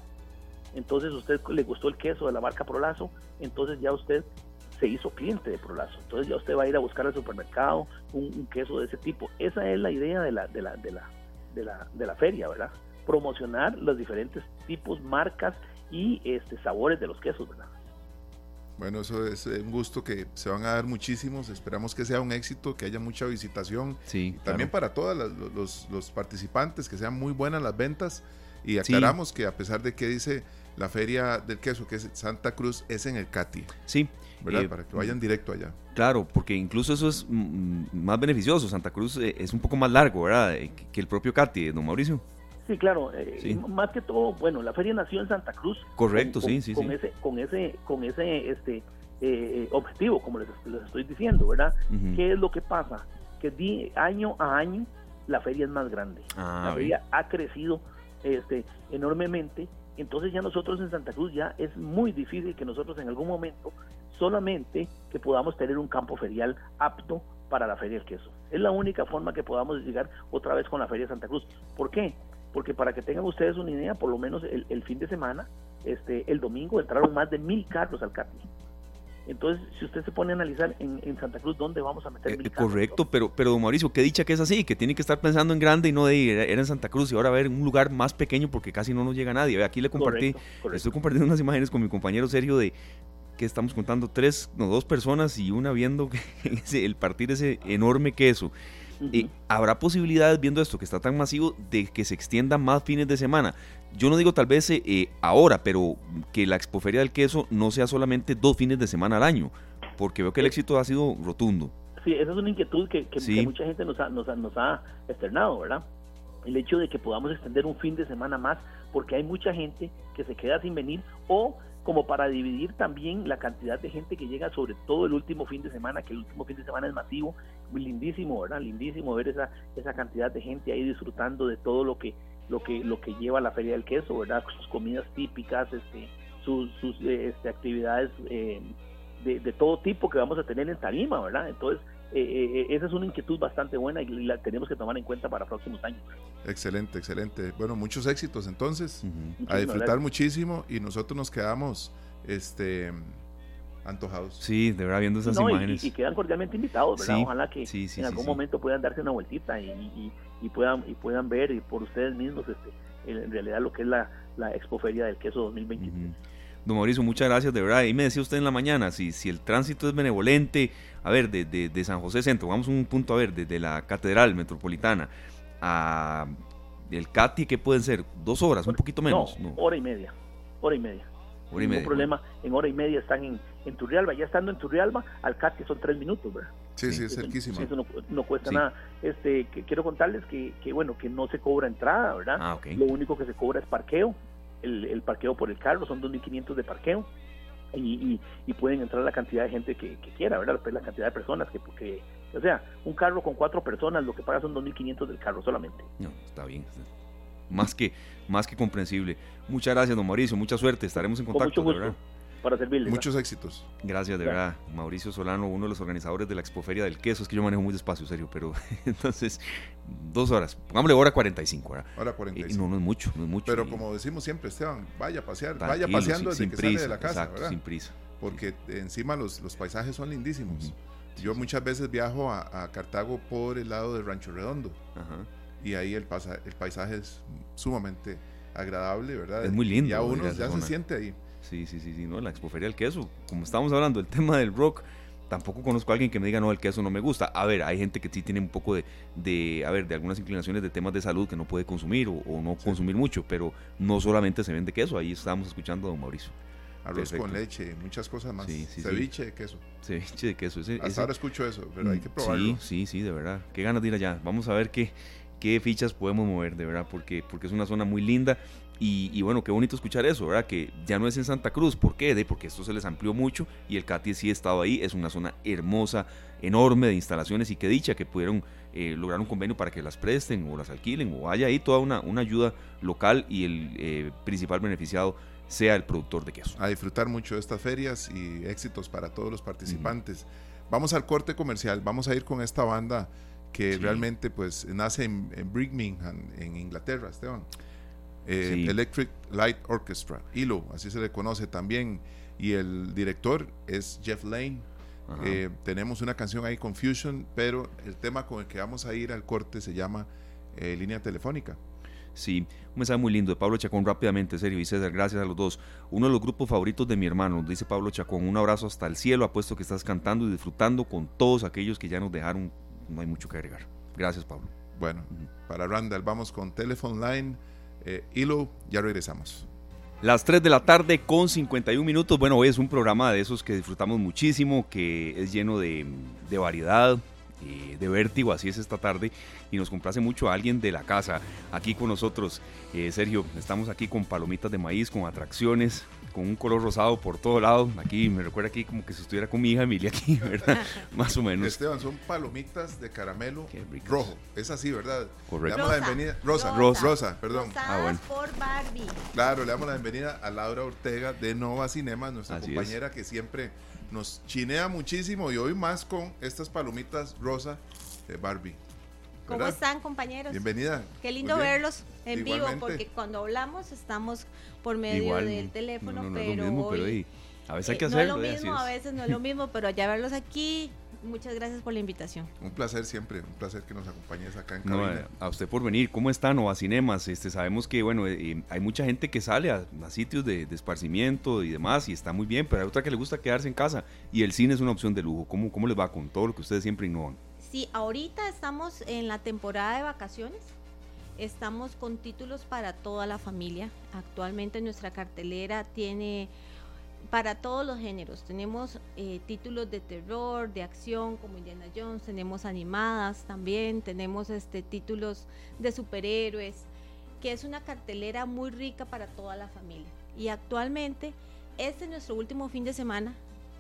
entonces usted le gustó el queso de la marca Prolazo, entonces ya usted se hizo cliente de Prolazo. Entonces ya usted va a ir a buscar al supermercado un, queso de ese tipo. Esa es la idea de la, de la, de la, de la, de la feria, ¿verdad? Promocionar los diferentes tipos, marcas y este, sabores de los quesos, ¿verdad? Bueno, eso es un gusto que se van a dar muchísimos. Esperamos que sea un éxito, que haya mucha visitación. Sí, también para todos los, los, participantes, que sean muy buenas las ventas. Y aclaramos que a pesar de que dice la feria del queso, que es Santa Cruz, es en el CATI. Sí. ¿Verdad? Eh, para que vayan directo allá. Claro, porque incluso eso es mm, más beneficioso. Santa Cruz eh, es un poco más largo, ¿verdad? Eh, que el propio CATI, don Mauricio. Sí, claro. Más que todo, bueno, la feria nació en Santa Cruz. Correcto, sí, sí, con sí. Ese, con ese, con ese, este, objetivo, como les, estoy diciendo, ¿verdad? ¿Qué es lo que pasa? Que di, año a año la feria es más grande. Ah, la feria ha crecido este, enormemente entonces ya nosotros en Santa Cruz ya es muy difícil que nosotros en algún momento solamente que podamos tener un campo ferial apto para la Feria del Queso. Es la única forma que podamos llegar otra vez con la Feria de Santa Cruz. ¿Por qué? Porque para que tengan ustedes una idea, por lo menos el, fin de semana, este, el domingo entraron más de mil carros al CATI. Entonces, si usted se pone a analizar en, Santa Cruz, ¿dónde vamos a meter? Eh, correcto, pero, pero don Mauricio, qué dicha que es así, que tiene que estar pensando en grande y no de ir, era en Santa Cruz y ahora a ver un lugar más pequeño porque casi no nos llega nadie. Aquí le compartí, estoy compartiendo unas imágenes con mi compañero Sergio de que estamos contando tres, no, dos personas y una viendo el partir ese enorme queso. ¿Habrá posibilidades, viendo esto que está tan masivo, de que se extienda más fines de semana? Yo no digo tal vez eh, eh, ahora, pero que la expoferia del queso no sea solamente dos fines de semana al año, porque veo que el éxito ha sido rotundo. Sí, esa es una inquietud que, mucha gente nos ha, nos, nos ha externado, ¿verdad? El hecho de que podamos extender un fin de semana más, porque hay mucha gente que se queda sin venir o como para dividir también la cantidad de gente que llega, sobre todo el último fin de semana, que el último fin de semana es masivo, lindísimo, ¿verdad? Lindísimo ver esa, esa cantidad de gente ahí disfrutando de todo lo que, lo que, lo que lleva la Feria del Queso, ¿verdad? Sus comidas típicas, este, sus, sus este, actividades eh, de, de todo tipo que vamos a tener en Tarima, ¿verdad? Entonces, eh, eh, esa es una inquietud bastante buena y la tenemos que tomar en cuenta para próximos años. Excelente, excelente. Bueno, muchos éxitos entonces, a disfrutar muchísimo y nosotros nos quedamos este antojados. Sí, de verdad viendo esas imágenes. Y, quedan cordialmente invitados, ¿verdad? Ojalá que en algún momento puedan darse una vueltita y, puedan y puedan ver y por ustedes mismos este, en realidad lo que es la, la Expoferia del Queso 2023. Don Mauricio, muchas gracias, de verdad. Y me decía usted en la mañana, si, si el tránsito es benevolente, a ver, de, de, San José Centro, vamos a un punto, a ver, desde la Catedral Metropolitana a el CATI, ¿qué pueden ser? ¿Dos horas? ¿Un poquito menos? No, hora y media. Hora y media. Hora y media. problema, en hora y media están en, en Turrialba. Ya estando en Turrialba, al CATI son tres minutos, ¿verdad? Sí, sí, es cerquísimo. Eso no, cuesta nada. Este, que, quiero contarles que, que, bueno, que no se cobra entrada, ¿verdad? Ah, okay. Lo único que se cobra es parqueo el, parqueo por el carro, son 2.500 de parqueo. Y, y, pueden entrar la cantidad de gente que, quiera, ¿verdad? Pues la cantidad de personas que, porque, o sea, un carro con cuatro personas, lo que paga son 2.500 del carro solamente. No, está bien. Más que, más que comprensible. Muchas gracias, don Mauricio. Mucha suerte. Estaremos en contacto, ¿verdad? para servirles. Muchos éxitos. Gracias, de verdad. Mauricio Solano, uno de los organizadores de la Expoferia del Queso. Es que yo manejo muy despacio, serio, pero entonces, dos horas. Pongámosle hora 45, ¿verdad? Hora 45. Eh, no, no es mucho, no es mucho. Pero como decimos siempre, Esteban, vaya a pasear, vaya paseando desde que sale de la casa, ¿verdad? Sin prisa. Porque encima los, los paisajes son lindísimos. Yo muchas veces viajo a, Cartago por el lado del Rancho Redondo. Y ahí el, pasa, el paisaje es sumamente agradable, ¿verdad? Es muy lindo. Y uno ya se siente ahí. Sí, sí, sí, sí, no, la expoferia del queso. Como estamos hablando del tema del rock, tampoco conozco a alguien que me diga, no, el queso no me gusta. A ver, hay gente que sí tiene un poco de, de a ver, de algunas inclinaciones de temas de salud que no puede consumir o, no consumir mucho, pero no solamente se vende queso, ahí estamos escuchando a don Mauricio. Arroz con leche, muchas cosas más. Sí, Ceviche de queso. Ceviche de queso. Hasta ahora escucho eso, pero hay que probarlo. Sí, sí, sí, de verdad. Qué ganas de ir allá. Vamos a ver qué, qué fichas podemos mover, de verdad, porque, porque es una zona muy linda y, bueno, qué bonito escuchar eso, ¿verdad? Que ya no es en Santa Cruz. ¿Por qué? De, porque esto se les amplió mucho y el CATI sí ha estado ahí. Es una zona hermosa, enorme de instalaciones y qué dicha que pudieron eh, lograr un convenio para que las presten o las alquilen o haya ahí toda una, una ayuda local y el eh, principal beneficiado sea el productor de queso. A disfrutar mucho de estas ferias y éxitos para todos los participantes. Vamos al corte comercial. Vamos a ir con esta banda que realmente pues nace en, en Birmingham, en Inglaterra, Esteban. Eh, Electric Light Orchestra, ILO, así se le conoce también. y el director es Jeff Lane. Eh, tenemos una canción ahí, Confusion, pero el tema con el que vamos a ir al corte se llama eh, Línea Telefónica. Sí, un mensaje muy lindo de Pablo Chacón rápidamente, serio, y César, gracias a los dos. Uno de los grupos favoritos de mi hermano, dice Pablo Chacón, un abrazo hasta el cielo, apuesto que estás cantando y disfrutando con todos aquellos que ya nos dejaron, no hay mucho que agregar. Gracias, Pablo. Bueno, para Randall vamos con Telephone Line, eh, Hilo, ya regresamos. Las 3 de la tarde con 51 minutos. Bueno, hoy es un programa de esos que disfrutamos muchísimo, que es lleno de, de variedad, eh, de vértigo, así es esta tarde, y nos complace mucho a alguien de la casa aquí con nosotros. Eh, Sergio, estamos aquí con palomitas de maíz, con atracciones, con un color rosado por todo lado. Aquí me recuerda aquí como que si estuviera con mi hija Emilia aquí, ¿verdad? Más o menos. Esteban, son palomitas de caramelo rojo. Es así, ¿verdad? Correcto. Le damos la bienvenida. Rosa, Rosa, Rosa, perdón. Ah, bueno. por Barbie. Claro, le damos la bienvenida a Laura Ortega de Nova Cinema, nuestra compañera que siempre nos chinea muchísimo y hoy más con estas palomitas rosa de Barbie. ¿Cómo están, compañeros? Bienvenida. Qué lindo verlos en vivo, porque cuando hablamos estamos por medio del teléfono, pero, a veces hay que hacerlo. No es lo mismo, a veces no es lo mismo, pero ya verlos aquí, muchas gracias por la invitación. Un placer siempre, un placer que nos acompañes acá en cabina. a usted por venir. ¿Cómo están Nova Cinemas? Este, sabemos que bueno, eh, hay mucha gente que sale a, sitios de, esparcimiento y demás y está muy bien, pero hay otra que le gusta quedarse en casa y el cine es una opción de lujo. ¿Cómo, cómo les va con todo lo que ustedes siempre innovan? Sí, ahorita estamos en la temporada de vacaciones. Estamos con títulos para toda la familia. Actualmente nuestra cartelera tiene para todos los géneros. Tenemos eh, títulos de terror, de acción como Indiana Jones, tenemos animadas también, tenemos este, títulos de superhéroes, que es una cartelera muy rica para toda la familia. Y actualmente, este es nuestro último fin de semana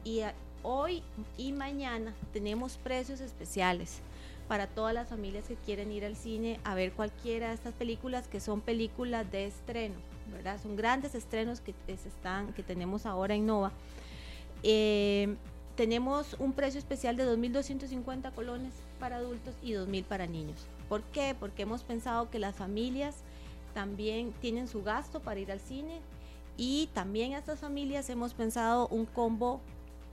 y hoy y mañana tenemos precios especiales para todas las familias que quieren ir al cine a ver cualquiera de estas películas que son películas de estreno, ¿verdad? Son grandes estrenos que, están, que tenemos ahora en Nova. Eh, tenemos un precio especial de 2.250 colones para adultos y 2.000 para niños. ¿Por qué? Porque hemos pensado que las familias también tienen su gasto para ir al cine y también a estas familias hemos pensado un combo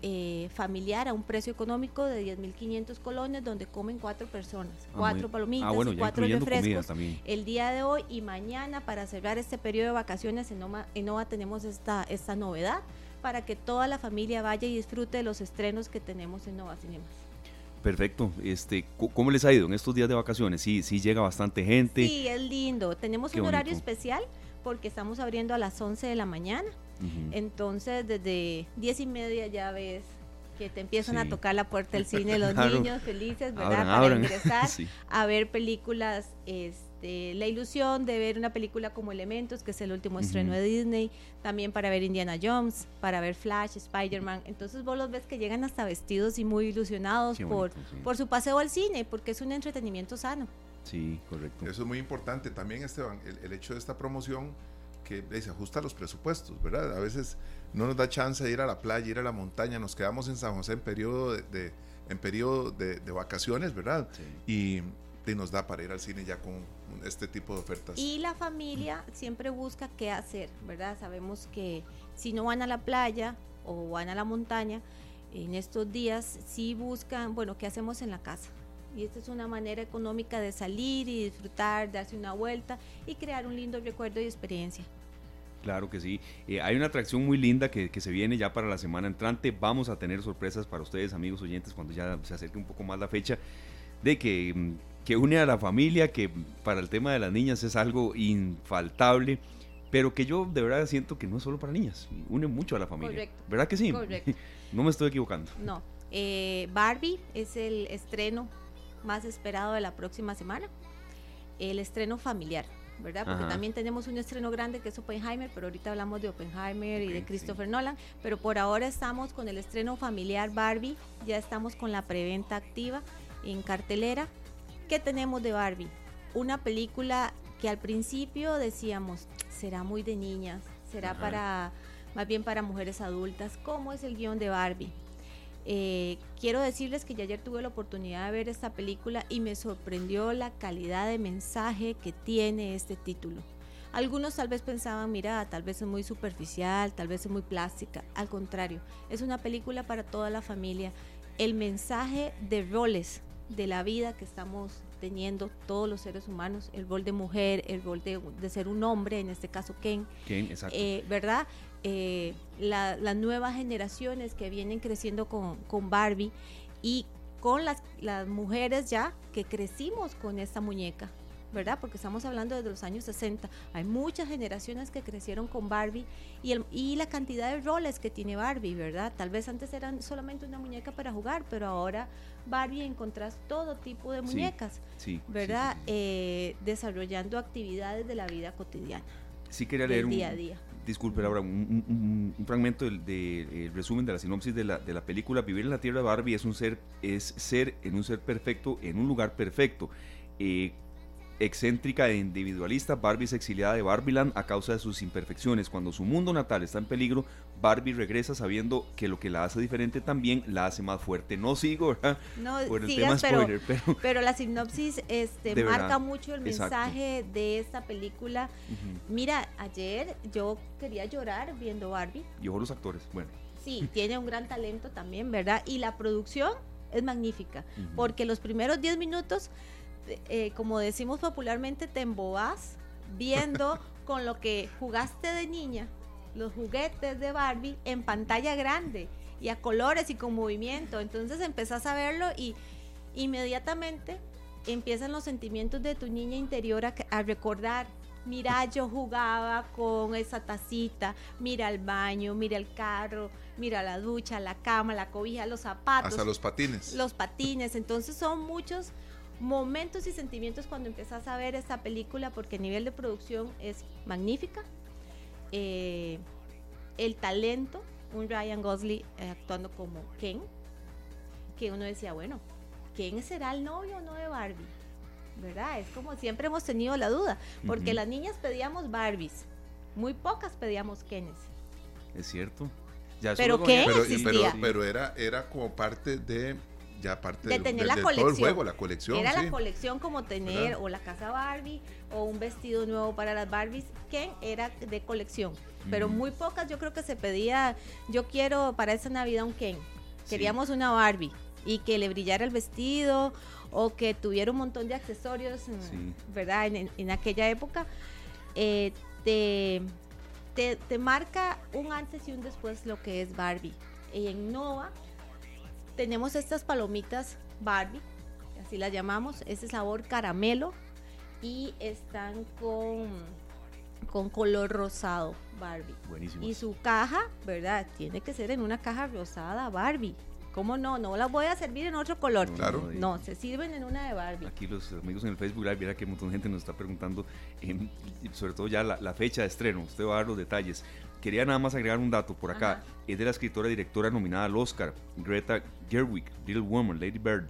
eh, familiar a un precio económico de 10.500 colones donde comen cuatro personas, ah, cuatro palomitas ah, y cuatro refrescos el día de hoy y mañana para cerrar este periodo de vacaciones en Nova, tenemos esta, esta novedad para que toda la familia vaya y disfrute de los estrenos que tenemos en Nova Cinemas. Perfecto. Este, ¿Cómo les ha ido en estos días de vacaciones? Sí, sí llega bastante gente. Sí, es lindo. Tenemos un horario especial porque estamos abriendo a las 11 de la mañana entonces, desde diez y media ya ves que te empiezan a tocar la puerta del cine los niños felices, ¿verdad? Para ingresar a ver películas, este, la ilusión de ver una película como Elementos, que es el último estreno de Disney, también para ver Indiana Jones, para ver Flash, Spider-Man. Entonces vos los ves que llegan hasta vestidos y muy ilusionados por, por su paseo al cine, porque es un entretenimiento sano. Sí, correcto. Eso es muy importante también, Esteban, el hecho de esta promoción que se ajusta a los presupuestos, ¿verdad? A veces no nos da chance de ir a la playa, ir a la montaña, nos quedamos en San José en periodo de, en periodo de, vacaciones, ¿verdad? Y, nos da para ir al cine ya con este tipo de ofertas. Y la familia siempre busca qué hacer, ¿verdad? Sabemos que si no van a la playa o van a la montaña, en estos días sí buscan, bueno, ¿qué hacemos en la casa? Y esta es una manera económica de salir y disfrutar, darse una vuelta y crear un lindo recuerdo y experiencia. Claro que sí. Eh, hay una atracción muy linda que, se viene ya para la semana entrante. Vamos a tener sorpresas para ustedes, amigos oyentes, cuando ya se acerque un poco más la fecha, de que, mm, que une a la familia, que para el tema de las niñas es algo infaltable, pero que yo de verdad siento que no es solo para niñas, une mucho a la familia. Correcto. ¿Verdad que sí? Correcto. no me estoy equivocando. No. Eh, Barbie es el estreno más esperado de la próxima semana. El estreno familiar. ¿Verdad? Porque también tenemos un estreno grande que es Oppenheimer, pero ahorita hablamos de Oppenheimer y de Christopher Nolan, pero por ahora estamos con el estreno familiar Barbie, ya estamos con la preventa activa en cartelera. ¿Qué tenemos de Barbie? Una película que al principio decíamos, será muy de niñas, será para más bien para mujeres adultas. ¿Cómo es el guion de Barbie? Eh, quiero decirles que ya ayer tuve la oportunidad de ver esta película y me sorprendió la calidad de mensaje que tiene este título. Algunos tal vez pensaban, mira, tal vez es muy superficial, tal vez es muy plástica. Al contrario, es una película para toda la familia. El mensaje de roles de la vida que estamos teniendo todos los seres humanos, el rol de mujer, el rol de, ser un hombre, en este caso Ken, Ken exacto. Eh, ¿verdad? Eh, las nuevas generaciones que vienen creciendo con, con Barbie y con las, las mujeres ya que crecimos con esta muñeca, ¿verdad? Porque estamos hablando de los años 60. Hay muchas generaciones que crecieron con Barbie y, el, y la cantidad de roles que tiene Barbie, ¿verdad? Tal vez antes eran solamente una muñeca para jugar, pero ahora Barbie encontrás todo tipo de muñecas, ¿verdad? Eh, desarrollando actividades de la vida cotidiana. Sí quería leer un día a día. Disculpe, ahora un, fragmento del resumen de la sinopsis de la, de la película Vivir en la Tierra de Barbie es un ser es ser en un ser perfecto en un lugar perfecto. Eh, excéntrica e individualista, Barbie es exiliada de Barbieland a causa de sus imperfecciones. Cuando su mundo natal está en peligro, Barbie regresa sabiendo que lo que la hace diferente también la hace más fuerte. No sigo, ¿verdad? No, Por el tema pero, spoiler, pero, la sinopsis este, marca mucho el mensaje de esta película. Mira, ayer yo quería llorar viendo Barbie. Y ojo los actores, bueno. Sí, tiene un gran talento también, ¿verdad? Y la producción es magnífica, porque los primeros 10 minutos eh, como decimos popularmente, te embobas viendo con lo que jugaste de niña, los juguetes de Barbie en pantalla grande y a colores y con movimiento. Entonces empezás a verlo y inmediatamente empiezan los sentimientos de tu niña interior a, recordar. Mira, yo jugaba con esa tacita, mira el baño, mira el carro, mira la ducha, la cama, la cobija, los zapatos. Hasta los patines. Los patines. Entonces son muchos momentos y sentimientos cuando empiezas a ver esta película porque a nivel de producción es magnífica. Eh, el talento, un Ryan Gosling eh, actuando como Ken, que uno decía, bueno, ¿quién será el novio o no de Barbie? ¿Verdad? Es como siempre hemos tenido la duda, porque las niñas pedíamos Barbies, muy pocas pedíamos Kenes. Es cierto. pero Ken pero, era, era como parte de ya parte de tener la colección. la colección. Era la colección como tener o la casa Barbie o un vestido nuevo para las Barbies, que era de colección. Pero muy pocas yo creo que se pedía, yo quiero para esa Navidad un Ken. Queríamos una Barbie y que le brillara el vestido o que tuviera un montón de accesorios, ¿verdad? En, aquella época. Eh, te, te, te marca un antes y un después lo que es Barbie. Y en Nova tenemos estas palomitas Barbie, así las llamamos, ese sabor caramelo y están con, con color rosado Barbie. Buenísimo. Y su caja, ¿verdad? Tiene que ser en una caja rosada Barbie. ¿Cómo no? No las voy a servir en otro color. Claro. No, se sirven en una de Barbie. Aquí los amigos en el Facebook Live, mira que un montón de gente nos está preguntando, em, sobre todo ya la, la, fecha de estreno. Usted va a dar los detalles quería nada más agregar un dato por acá. Es de la escritora y directora nominada al Oscar, Greta Gerwig, Little Woman, Lady Bird.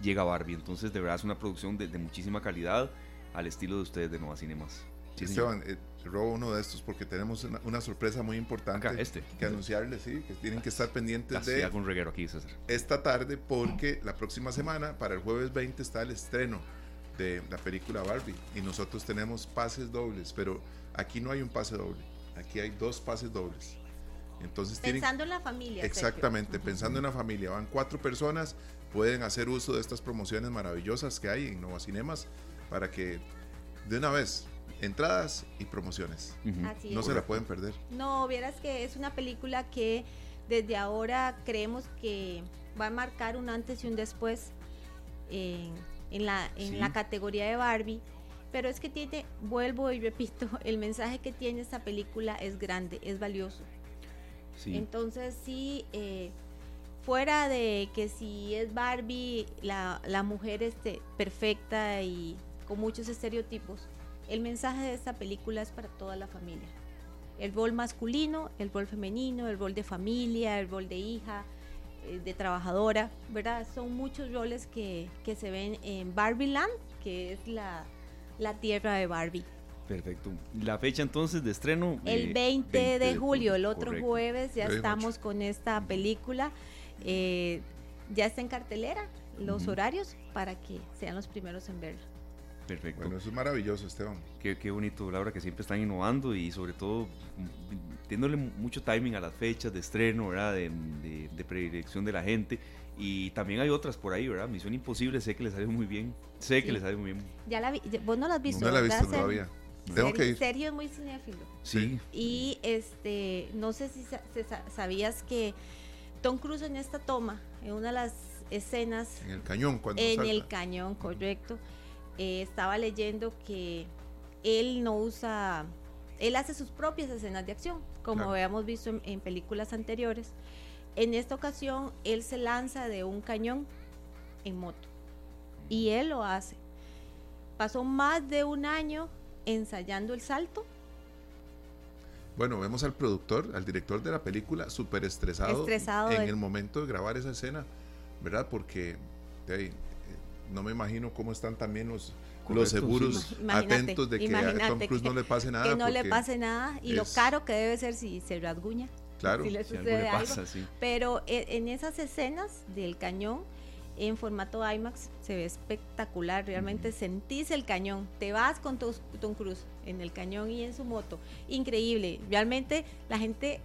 Llega Barbie. Entonces, de verdad es una producción de, muchísima calidad al estilo de ustedes de Nova Cinemas. Sí, Esteban, eh, robo uno de estos porque tenemos una, sorpresa muy importante este. que anunciarles, sí, que tienen que estar pendientes Casi de hago un reguero aquí, César. esta tarde porque la próxima semana, para el jueves 20, está el estreno de la película Barbie y nosotros tenemos pases dobles, pero aquí no hay un pase doble Aquí hay dos pases dobles. Entonces pensando en la familia. Exactamente, pensando en la familia. Van cuatro personas, pueden hacer uso de estas promociones maravillosas que hay en Nova Cinemas para que de una vez entradas y promociones. no se la pueden perder. No, vieras que es una película que desde ahora creemos que va a marcar un antes y un después en, la, en la categoría de Barbie pero es que tiene, vuelvo y repito, el mensaje que tiene esta película es grande, es valioso. Entonces sí, eh, fuera de que si es Barbie, la, la mujer este, perfecta y con muchos estereotipos, el mensaje de esta película es para toda la familia. El rol masculino, el rol femenino, el rol de familia, el rol de hija, eh, de trabajadora, ¿verdad? Son muchos roles que, que se ven en Barbie Land, que es la, la Tierra de Barbie. Perfecto. La fecha entonces de estreno. El 20, de, julio, el otro jueves, ya estamos con esta película. Eh, ya está en cartelera los horarios para que sean los primeros en verla. Perfecto. Bueno, eso es maravilloso, Esteban. Qué, qué bonito, Laura, que siempre están innovando y sobre todo tiéndole mucho timing a las fechas de estreno, ¿verdad? De, de, predilección de la gente. Y también hay otras por ahí, ¿verdad? Misión Imposible, sé que les sale muy bien. Sé que les sale muy bien. Ya la vi, vos no la has visto. No la he visto todavía. Tengo que ir. Sergio es muy cinéfilo. Sí. Y este, no sé si sabías que Tom Cruise en esta toma, en una de las escenas. En el cañón, cuando En el cañón, correcto. Eh, estaba leyendo que él no usa. Él hace sus propias escenas de acción, como habíamos visto en, películas anteriores. En esta ocasión, él se lanza de un cañón en moto. Y él lo hace. Pasó más de un año ensayando el salto. Bueno, vemos al productor, al director de la película, súper estresado, en el momento de grabar esa escena, ¿verdad? Porque eh, no me imagino cómo están también los, los seguros atentos de que a Tom Cruise no le pase nada. Que no le pase nada y lo caro que debe ser si se rasguña. Claro, si le sucede algo. Pero e, en esas escenas del cañón, en formato IMAX, se ve espectacular. Realmente sentís el cañón. Te vas con Tom Cruise en el cañón y en su moto. Increíble. Realmente la gente,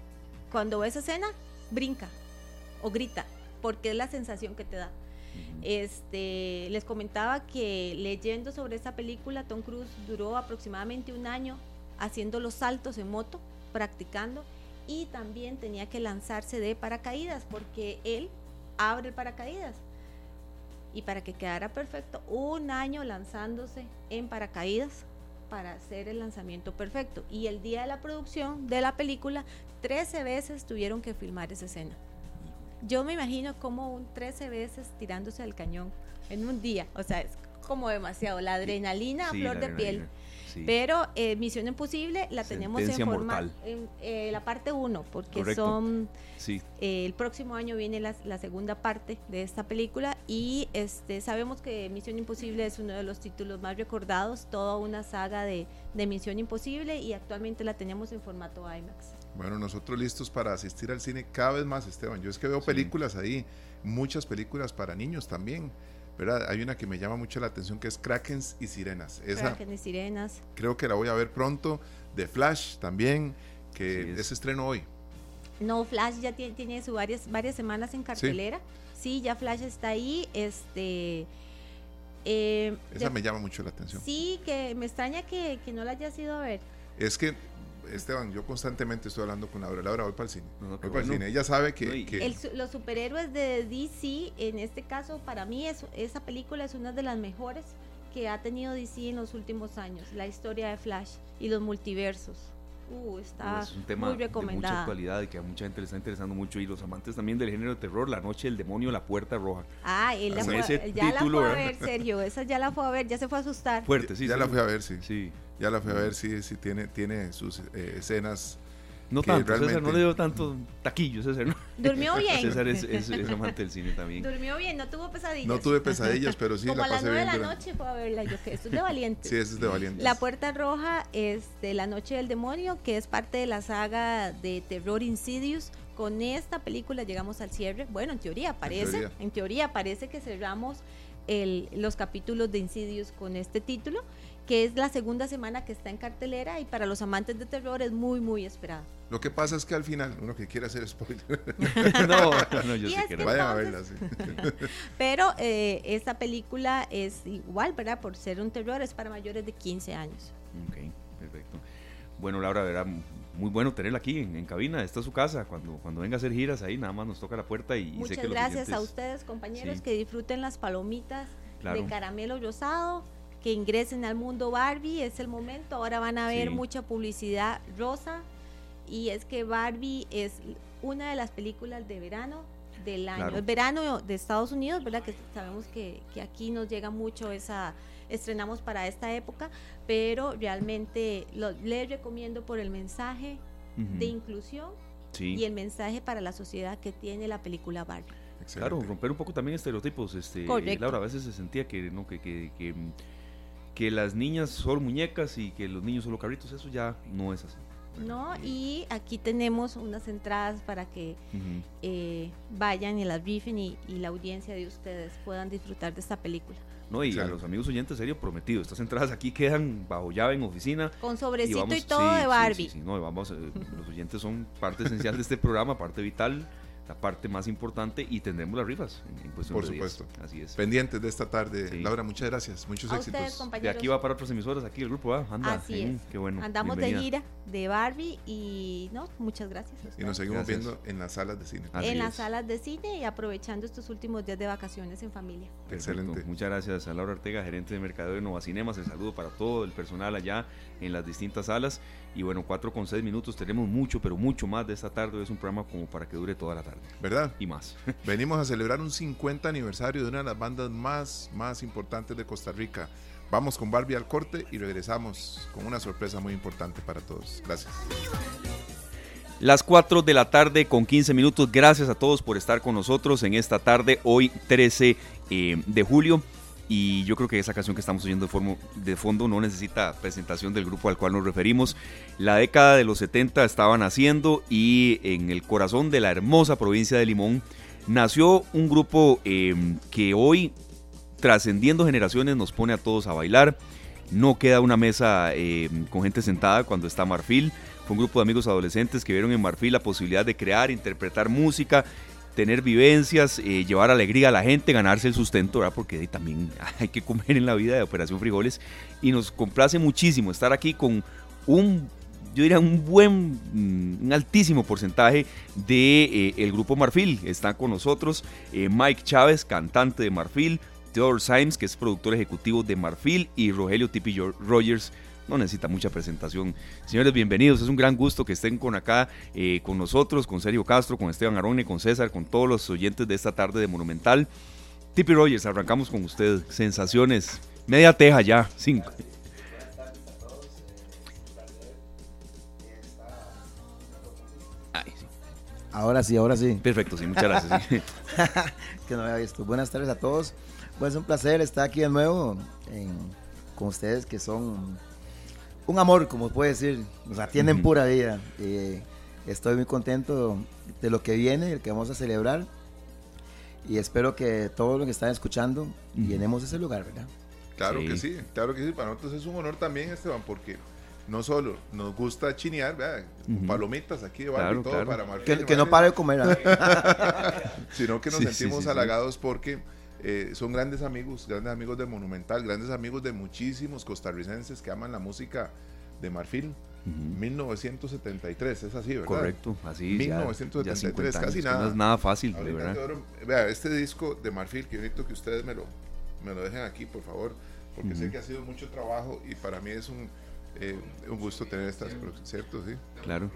cuando ve esa escena, brinca o grita, porque es la sensación que te da. Este, les comentaba que leyendo sobre esta película, Tom Cruise duró aproximadamente un año haciendo los saltos en moto, practicando, y también tenía que lanzarse de paracaídas, porque él abre el paracaídas. Y para que quedara perfecto, un año lanzándose en paracaídas para hacer el lanzamiento perfecto. Y el día de la producción de la película, 13 veces tuvieron que filmar esa escena. Yo me imagino como un 13 veces tirándose al cañón en un día. O sea, es como demasiado. La adrenalina a flor de piel. Pero eh, Misión Imposible la tenemos en forma en eh, la parte 1, porque son eh, el próximo año viene la, la, segunda parte de esta película y este sabemos que Misión Imposible es uno de los títulos más recordados, toda una saga de, de Misión Imposible y actualmente la tenemos en formato IMAX. Bueno, nosotros listos para asistir al cine cada vez más, Esteban. Yo es que veo películas ahí, muchas películas para niños también. ¿Verdad? Hay una que me llama mucho la atención que es Krakens y Sirenas. Esa, Kraken y Sirenas. Creo que la voy a ver pronto. De Flash también, que es. estreno hoy. No, Flash ya tiene, tiene su varias, varias semanas en cartelera. Sí. ya Flash está ahí. Este. Eh, Esa me llama mucho la atención. Sí, que me extraña que, que no la hayas ido a ver. Es que Esteban, yo constantemente estoy hablando con Laura. Laura, voy para el cine. voy para el cine. Ella sabe que. los superhéroes de DC, en este caso, para mí, es, esa película es una de las mejores que ha tenido DC en los últimos años. La historia de Flash y los multiversos. Uh, está es un tema muy recomendada. de mucha actualidad y que a mucha gente le está interesando mucho. Y los amantes también del género de terror, La Noche del Demonio, La Puerta Roja. Ah, él la fue, ya la fue a ver, Sergio. Esa ya la fue a ver, ya se fue a asustar. Fuerte, sí. Ya la fui a ver, sí. Sí. Ya la fui a ver si, si tiene, tiene sus eh, escenas. No tanto, César no le dio tanto taquillo, César. ¿no? Durmió bien. César es, es, amante del cine también. Durmió bien, no tuvo pesadillas. No tuve pesadillas, pero sí Como la pasé bien. Como a las 9 de la noche fue a verla, yo que esto es de valientes. sí, eso es de valientes. La Puerta Roja es de La Noche del Demonio, que es parte de la saga de terror Insidious. Con esta película llegamos al cierre. Bueno, en teoría parece, en teoría, parece que cerramos el, los capítulos de Insidious con este título que es la segunda semana que está en cartelera y para los amantes de terror es muy, muy esperada. Lo que pasa es que al final, uno que quiere hacer spoiler. no, no, yo sé que no. Vayan a verla, sí. Pero eh, esta película es igual, ¿verdad? Por ser un terror, es para mayores de 15 años. Ok, perfecto. Bueno, Laura, verá, muy bueno tenerla aquí en, cabina. Esta es su casa. Cuando, cuando venga a hacer giras ahí, nada más nos toca la puerta y, Muchas sé que gracias a ustedes, compañeros, que disfruten las palomitas de caramelo rosado que ingresen al mundo Barbie, es el momento. Ahora van a ver mucha publicidad rosa y es que Barbie es una de las películas de verano del año. El verano de Estados Unidos, ¿verdad? Que sabemos que, aquí nos llega mucho esa, estrenamos para esta época, pero realmente lo, les recomiendo por el mensaje de inclusión y el mensaje para la sociedad que tiene la película Barbie. Claro, romper un poco también estereotipos. Este, Laura, a veces se sentía que, ¿no? que, que que las niñas son muñecas y que los niños solo carritos, eso ya no es así. No, y aquí tenemos unas entradas para que eh, vayan y las rifen y, y, la audiencia de ustedes puedan disfrutar de esta película. ¿no? Y a los amigos oyentes, serio, prometido. Estas entradas aquí quedan bajo llave en oficina. Con sobrecito y, todo de Barbie. Sí, no, vamos, eh, los oyentes son parte esencial de este programa, parte vital la parte más importante y tendremos las rifas en, cuestión Por supuesto. Así es. Pendientes de esta tarde. Laura, muchas gracias. Muchos éxitos. de aquí va para otras emisoras, aquí el grupo va. Anda. Así es. Qué bueno. Andamos de gira de Barbie y no, muchas gracias. Y nos seguimos viendo en las salas de cine. en las salas de cine y aprovechando estos últimos días de vacaciones en familia. Excelente. Muchas gracias a Laura Ortega, gerente de mercado de Nova Cinemas. El saludo para todo el personal allá en las distintas salas. Y bueno, 4 con 6 minutos. Tenemos mucho, pero mucho más de esta tarde. Es un programa como para que dure toda la tarde. ¿Verdad? Y más. Venimos a celebrar un 50 aniversario de una de las bandas más, más importantes de Costa Rica. Vamos con Barbie al corte y regresamos con una sorpresa muy importante para todos. Gracias. Las 4 de la tarde con 15 minutos. Gracias a todos por estar con nosotros en esta tarde, hoy 13 eh, de julio. Y yo creo que esa canción que estamos oyendo de, fondo no necesita presentación del grupo al cual nos referimos. La década de los 70 estaban haciendo y en el corazón de la hermosa provincia de Limón nació un grupo em, que hoy, trascendiendo generaciones, nos pone a todos a bailar. No queda una mesa em, con gente sentada cuando está Marfil. Fue un grupo de amigos adolescentes que vieron en Marfil la posibilidad de crear, interpretar música tener vivencias, eh, llevar alegría a la gente, ganarse el sustento, ¿verdad? porque también hay que comer en la vida de Operación Frijoles. Y nos complace muchísimo estar aquí con un, yo diría, un buen, mm, un altísimo porcentaje de eh, grupo Marfil. Está con nosotros eh, Mike Chávez, cantante de Marfil, Theodore Symes, que es productor ejecutivo de Marfil, y Rogelio Tipi Rogers, no necesita mucha presentación. Señores, bienvenidos. Es un gran gusto que estén con acá, eh, con nosotros, con Sergio Castro, con Esteban Arone, con César, con todos los oyentes de esta tarde de Monumental. Tippy Rogers, arrancamos con usted. Sensaciones. Media teja ya, cinco. Ahora sí, ahora sí. Perfecto, sí, muchas gracias. que no había visto. Buenas tardes a todos. Pues es un placer estar aquí de nuevo con ustedes que son un amor, como puede decir, nos atienden pura vida. Eh, estoy muy contento de lo que viene, el que vamos a celebrar. Y espero que todos los que están escuchando llenemos ese lugar, ¿verdad? Claro que sí, claro que sí. Para nosotros es un honor también, Esteban, porque no solo nos gusta chinear, ¿verdad? palomitas aquí de barrio y todo para marcar. Que, no pare de comer. sino que nos sentimos halagados porque eh, son grandes amigos, grandes amigos de Monumental, grandes amigos de muchísimos costarricenses que aman la música de Marfil. 1973, es así, ¿verdad? Correcto, así 1973, casi nada. No es nada fácil, de verdad. vea, este disco de Marfil, que necesito que ustedes me lo, me lo dejen aquí, por favor, porque sé que ha sido mucho trabajo y para mí es un, eh, un gusto tener estas, ¿cierto? Sí. Claro.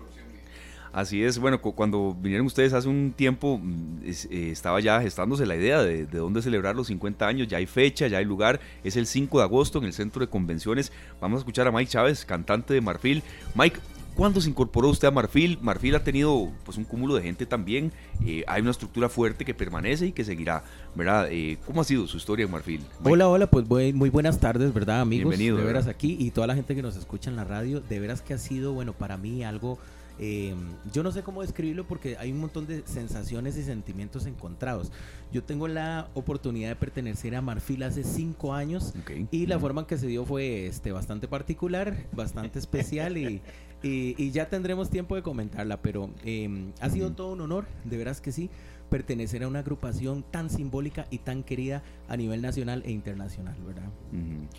Así es, bueno, cuando vinieron ustedes hace un tiempo, mm, eh, estaba ya gestándose la idea de, dónde celebrar los 50 años, ya hay fecha, ya hay lugar, es el 5 de agosto en el Centro de Convenciones. Vamos a escuchar a Mike Chávez, cantante de Marfil. Mike, ¿cuándo se incorporó usted a Marfil? Marfil ha tenido pues un cúmulo de gente también, eh, hay una estructura fuerte que permanece y que seguirá, ¿verdad? Eh, ¿Cómo ha sido su historia en Marfil? Hola, hola, pues muy buenas tardes, ¿verdad, amigos? Bienvenido. De veras aquí y toda la gente que nos escucha en la radio, de veras que ha sido, bueno, para mí algo eh, yo no sé cómo describirlo porque hay un montón de sensaciones y sentimientos encontrados. Yo tengo la oportunidad de pertenecer a Marfil hace cinco años y la forma en que se dio fue este, bastante particular, bastante especial y, y, ya tendremos tiempo de comentarla, pero eh, ha sido todo un honor, de veras que sí pertenecer a una agrupación tan simbólica y tan querida a nivel nacional e internacional, ¿verdad?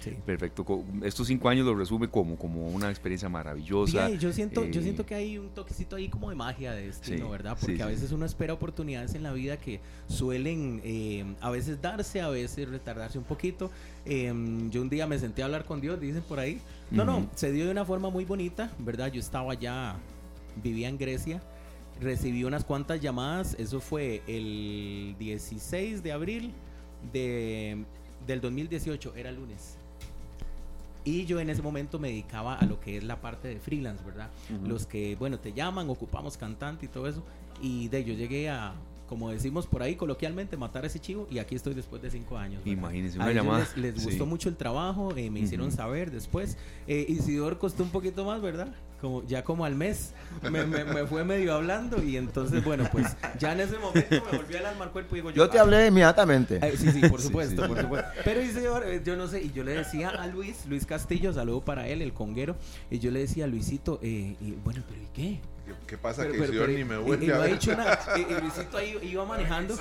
sí. Perfecto. Estos cinco años lo resume como, como una experiencia maravillosa. yo siento, yo eh, siento que hay un toquecito ahí como de magia de destino, ¿verdad? Porque a veces uno espera oportunidades en la vida que suelen eh, a veces darse, a veces retardarse un poquito. Em, yo un día me senté a hablar con Dios, dicen por ahí. No, no, se dio de una forma muy bonita, ¿verdad? Yo estaba allá, vivía en Grecia recibí unas cuantas llamadas, eso fue el 16 de abril de, del 2018, era lunes. Y yo en ese momento me dedicaba a lo que es la parte de freelance, ¿verdad? Los que, bueno, te llaman, ocupamos cantante y todo eso. Y de yo llegué a, como decimos por ahí coloquialmente, matar a ese chivo y aquí estoy después de cinco años. Imagínense una llamada. Les, gustó mucho el trabajo, eh, me hicieron saber después. Eh, Isidor costó un poquito más, ¿verdad? Como, ya como al mes me, me, fue medio hablando y entonces, bueno, pues ya en ese momento me volví a alarmar cuerpo y digo yo... te hablé inmediatamente. sí, sí, por supuesto, por supuesto. Pero dice, eh, yo no sé, y yo le decía a Luis, Luis Castillo, saludo para él, el conguero, y yo le decía a Luisito, eh, y, bueno, pero ¿y qué? ¿Qué pasa? que pero, ni me vuelve y, a ver. No ha nada. Y, Luisito ahí iba manejando,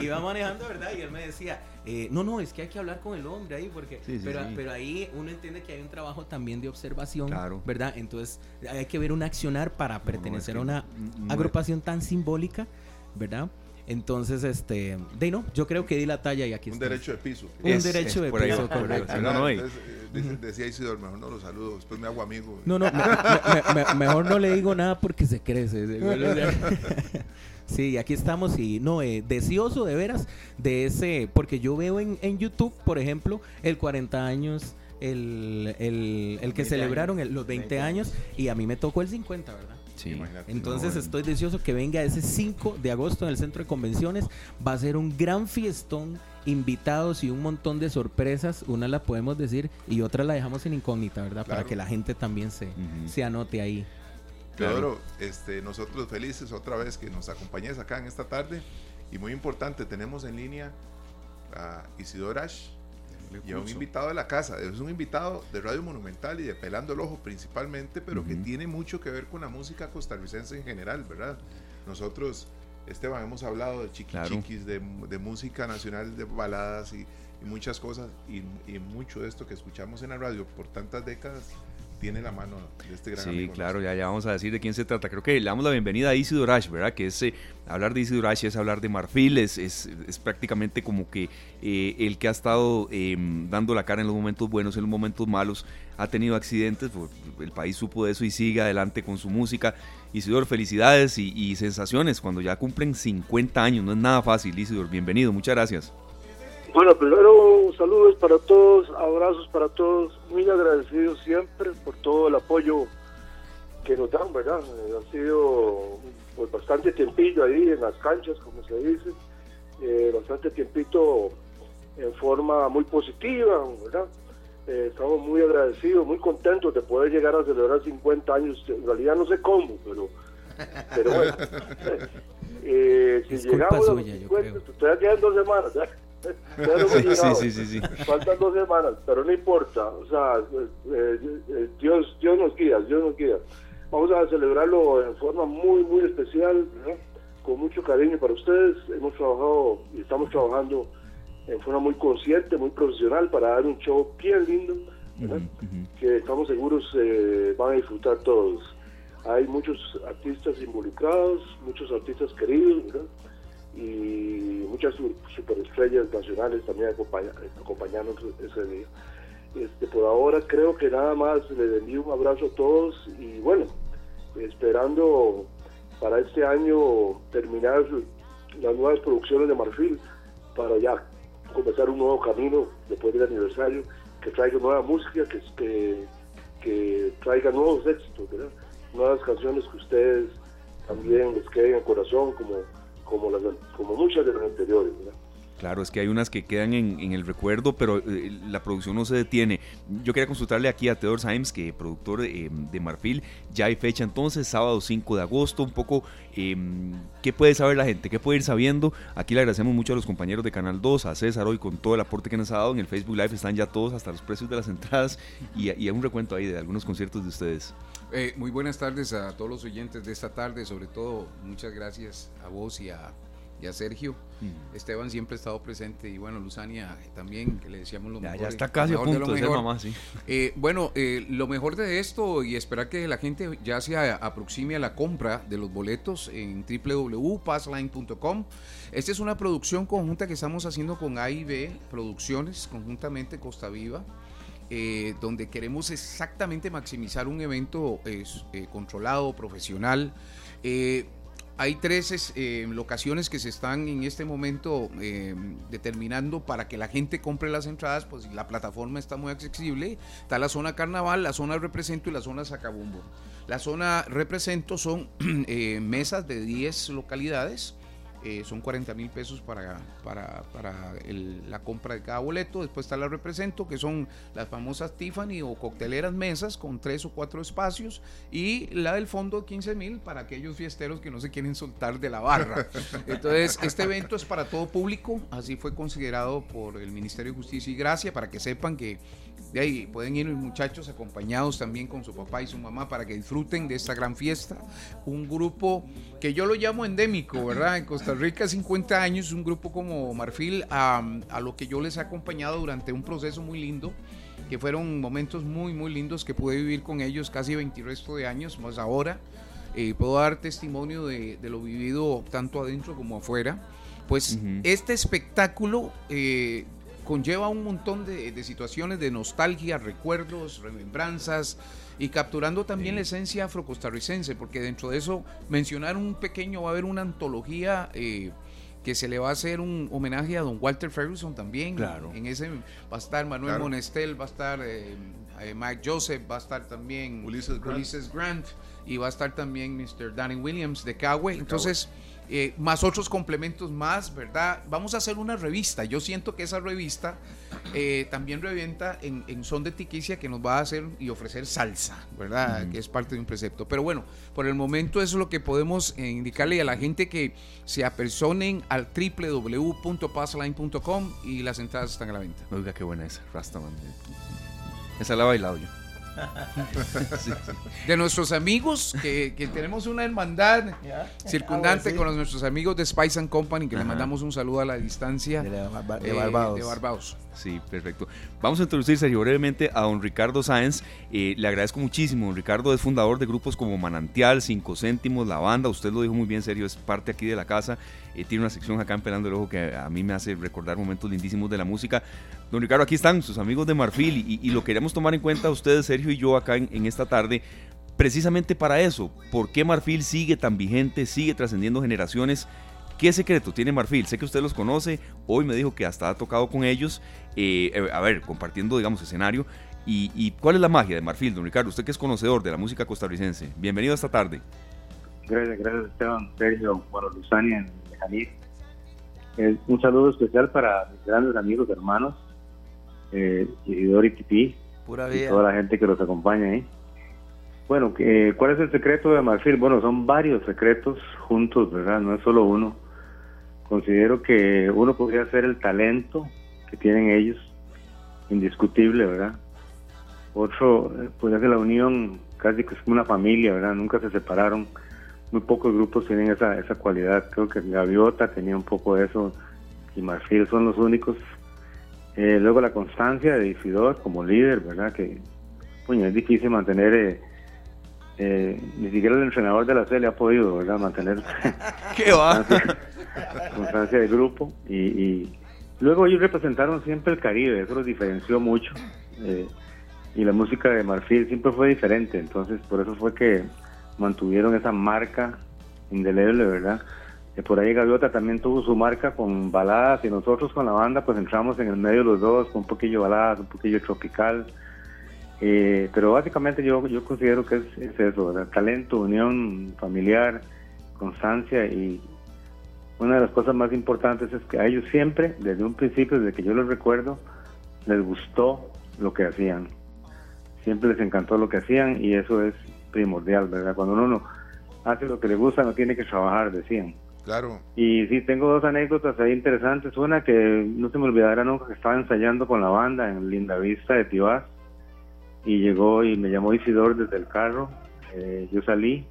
iba manejando, ¿verdad? Y él me decía, eh, no, no, es que hay que hablar con el hombre ahí, porque, pero, pero ahí uno entiende que hay un trabajo también de observación, ¿verdad? Entonces hay que ver un accionar para pertenecer a una agrupación tan simbólica, ¿verdad? Entonces, este, de no, yo creo que di la talla y aquí Un derecho de piso. Un derecho de piso, correcto. No, no, entonces, eh, decía Isidoro, mejor no lo saludo, después me hago amigo. No, no, mejor no le digo nada porque se crece. Sí, aquí estamos y no, eh, deseoso de veras de ese, porque yo veo en, en YouTube, por ejemplo, el 40 años, el, el, el que celebraron los 20, años, y a mí me tocó el 50, ¿verdad? Sí. Entonces estoy deseoso que venga ese 5 de agosto en el centro de convenciones. Va a ser un gran fiestón, invitados y un montón de sorpresas. Una la podemos decir y otra la dejamos en incógnita, ¿verdad? Para que la gente también se, se anote ahí. Claro. este, nosotros felices otra vez que nos acompañes acá en esta tarde. Y muy importante, tenemos en línea a Isidoro Ash y a un invitado de la casa. Es un invitado de Radio Monumental y de Pelando el Ojo principalmente, pero que tiene mucho que ver con la música costarricense en general, ¿verdad? Nosotros, Esteban, hemos hablado de chiquichiquis, de, de, música nacional, de baladas y, muchas cosas, y, y mucho de esto que escuchamos en la radio por tantas décadas tiene la mano de este gran Sí, claro, ya, ya vamos a decir de quién se trata. Creo que le damos la bienvenida a Isidro Ash, ¿verdad? Que es eh, hablar de Isidro Ash es hablar de Marfil, es, es, prácticamente como que eh, el que ha estado em, dando la cara en los momentos buenos, en los momentos malos, ha tenido accidentes, pues, el país supo de eso y sigue adelante con su música. Isidoro, felicidades y, y sensaciones cuando ya cumplen 50 años, no es nada fácil, Isidoro, bienvenido, muchas gracias. Bueno, primero saludos para todos, abrazos para todos, muy agradecidos siempre por todo el apoyo que nos dan, ¿verdad? Eh, ha sido pues, bastante tiempillo ahí en las canchas, como se dice, eh, bastante tiempito en forma muy positiva, ¿verdad? Eh, estamos muy agradecidos, muy contentos de poder llegar a celebrar 50 años, en realidad no sé cómo, pero, pero bueno. si llegamos a 50, todavía quedan dos semanas, ¿verdad? sí, sí, sí, Faltan dos semanas, pero no importa. O sea, eh, eh, Dios, Dios nos guía, Dios nos guía. Vamos a celebrarlo en forma muy, muy especial, con mucho cariño para ustedes. Hemos trabajado y estamos trabajando en forma muy consciente, muy profesional para dar un show bien lindo, que estamos seguros eh, van a disfrutar todos. Hay muchos artistas involucrados, muchos artistas queridos, ¿verdad? Y muchas superestrellas nacionales también acompañaron ese día. Este, por ahora creo que nada más les envío un abrazo a todos y bueno, esperando para este año terminar las nuevas producciones de Marfil para ya comenzar un nuevo camino después del aniversario, que traiga nueva música, que, que, traiga nuevos éxitos, nuevas canciones que ustedes también les queden en corazón como como, muchas de las anteriores. Claro, es que hay unas que quedan en, el recuerdo, pero eh, la producción no se detiene. Yo quería consultarle aquí a Theodore Symes, que productor eh, de Marfil, ya hay fecha entonces, sábado 5 de agosto, un poco, em, ¿qué puede saber la gente? ¿Qué puede ir sabiendo? Aquí le agradecemos mucho a los compañeros de Canal 2, a César hoy con todo el aporte que nos ha dado. En el Facebook Live están ya todos, hasta los precios de las entradas y, y un recuento ahí de algunos conciertos de ustedes. Eh, muy buenas tardes a todos los oyentes de esta tarde, sobre todo muchas gracias a vos y a, Sergio. Mm. Esteban siempre ha estado presente y bueno, Luzania también, que le decíamos lo mejor. Ya está casi a punto de, mamá, sí. Eh, bueno, eh, lo mejor de esto y esperar que la gente ya se aproxime a la compra de los boletos en www.passline.com. Esta es una producción conjunta que estamos haciendo con AIB Producciones, conjuntamente Costa Viva. Eh, donde queremos exactamente maximizar un evento eh, controlado, profesional. Eh, hay tres locaciones que se están en este momento determinando para que la gente compre las entradas, pues la plataforma está muy accesible. Está la zona Carnaval, la zona Represento y la zona Sacabumbo. La zona Represento son mesas de 10 localidades eh, son 40 mil pesos para, para, la compra de cada boleto. Después está la represento, que son las famosas Tiffany o cocteleras mesas con tres o cuatro espacios. Y la del fondo, 15 mil para aquellos fiesteros que no se quieren soltar de la barra. Entonces, este evento es para todo público. Así fue considerado por el Ministerio de Justicia y Gracia, para que sepan que de ahí pueden ir los muchachos acompañados también con su papá y su mamá para que disfruten de esta gran fiesta. Un grupo que yo lo llamo endémico, ¿verdad? En Costa Rica, 50 años, un grupo como Marfil, a, lo que yo les he acompañado durante un proceso muy lindo que fueron momentos muy, muy lindos que pude vivir con ellos casi 20 resto de años, más ahora. Eh, puedo dar testimonio de, lo vivido tanto adentro como afuera. Pues este espectáculo eh, conlleva un montón de, situaciones de nostalgia, recuerdos, remembranzas y capturando también la esencia afrocostarricense, porque dentro de eso mencionar un pequeño, va a haber una antología eh, que se le va a hacer un homenaje a don Walter Ferguson también. Claro. En ese va a estar Manuel Monestel, va a estar eh, eh, Mike Joseph, va a estar también Ulises Grant. Grant. y va a estar también Mr. Danny Williams de Coway. Entonces... Eh, más otros complementos más, ¿verdad? Vamos a hacer una revista. Yo siento que esa revista eh, también revienta en, son de tiquicia que nos va a hacer y ofrecer salsa, ¿verdad? Que es parte de un precepto. Pero bueno, por el momento eso es lo que podemos eh, indicarle a la gente que se apersonen al www.passline.com y las entradas están a la venta. Oiga, qué buena esa, Rastaman. Esa la he bailado yo. De nuestros amigos, que, tenemos una hermandad circundante ah, con nuestros amigos de Spice and Company, que le mandamos un saludo a la distancia de, eh, Barbados. Sí, perfecto. Vamos a introducir, Sergio, brevemente a don Ricardo Sáenz. Eh, le agradezco muchísimo. Don Ricardo es fundador de grupos como Manantial, Cinco Céntimos, La Banda. Usted lo dijo muy bien, Sergio, es parte aquí de la casa. Eh, tiene una sección acá en Pelando el Ojo que a mí me hace recordar momentos lindísimos de la música. Don Ricardo, aquí están sus amigos de Marfil y, lo queremos tomar en cuenta ustedes, Sergio y yo, acá en, esta tarde, precisamente para eso. ¿Por qué Marfil sigue tan vigente, sigue trascendiendo generaciones? ¿Qué secreto tiene Marfil? Sé que usted los conoce, hoy me dijo que hasta ha tocado con ellos, eh, eh, a ver, compartiendo, digamos, escenario. Y, cuál es la magia de Marfil, don Ricardo? Usted que es conocedor de la música costarricense. Bienvenido esta tarde. Gracias, gracias Esteban, Sergio, bueno, Luzania, eh, un saludo especial para mis grandes amigos, hermanos, eh, y Tipi, y toda la gente que los acompaña ahí. Bueno, ¿cuál es el secreto de Marfil? Bueno, son varios secretos juntos, ¿verdad? No es solo uno. Considero que uno podría ser el talento que tienen ellos, indiscutible, ¿verdad? Otro, eh, podría ser la unión, casi que es como una familia, ¿verdad? Nunca se separaron muy pocos grupos tienen esa, esa cualidad. Creo que Gaviota tenía un poco de eso y Marfil son los únicos. Eh, luego la constancia de Isidor como líder, ¿verdad? Que es difícil mantener, eh, eh, ni siquiera el entrenador de la C le ha podido, ¿verdad? Mantener ¿Qué va? Constancia, de grupo. Y, y, luego ellos representaron siempre el Caribe, eso los diferenció mucho. y la música de Marfil siempre fue diferente, entonces por eso fue que mantuvieron esa marca indeleble, ¿verdad? por ahí Gaviota también tuvo su marca con baladas y nosotros con la banda pues entramos en el medio de los dos, con un poquillo baladas, un poquillo tropical. Eh, pero básicamente yo, yo considero que es, eso, ¿verdad? talento, unión familiar, constancia y una de las cosas más importantes es que a ellos siempre, desde un principio, desde que yo los recuerdo, les gustó lo que hacían. Siempre les encantó lo que hacían y eso es primordial, ¿verdad? Cuando uno hace lo que le gusta, no tiene que trabajar, decían. Claro. Y sí, tengo dos anécdotas ahí interesantes. Una que no se me olvidará nunca, que estaba ensayando con la banda en Linda Vista de Tibás y llegó y me llamó Isidor desde el carro. Eh, yo salí,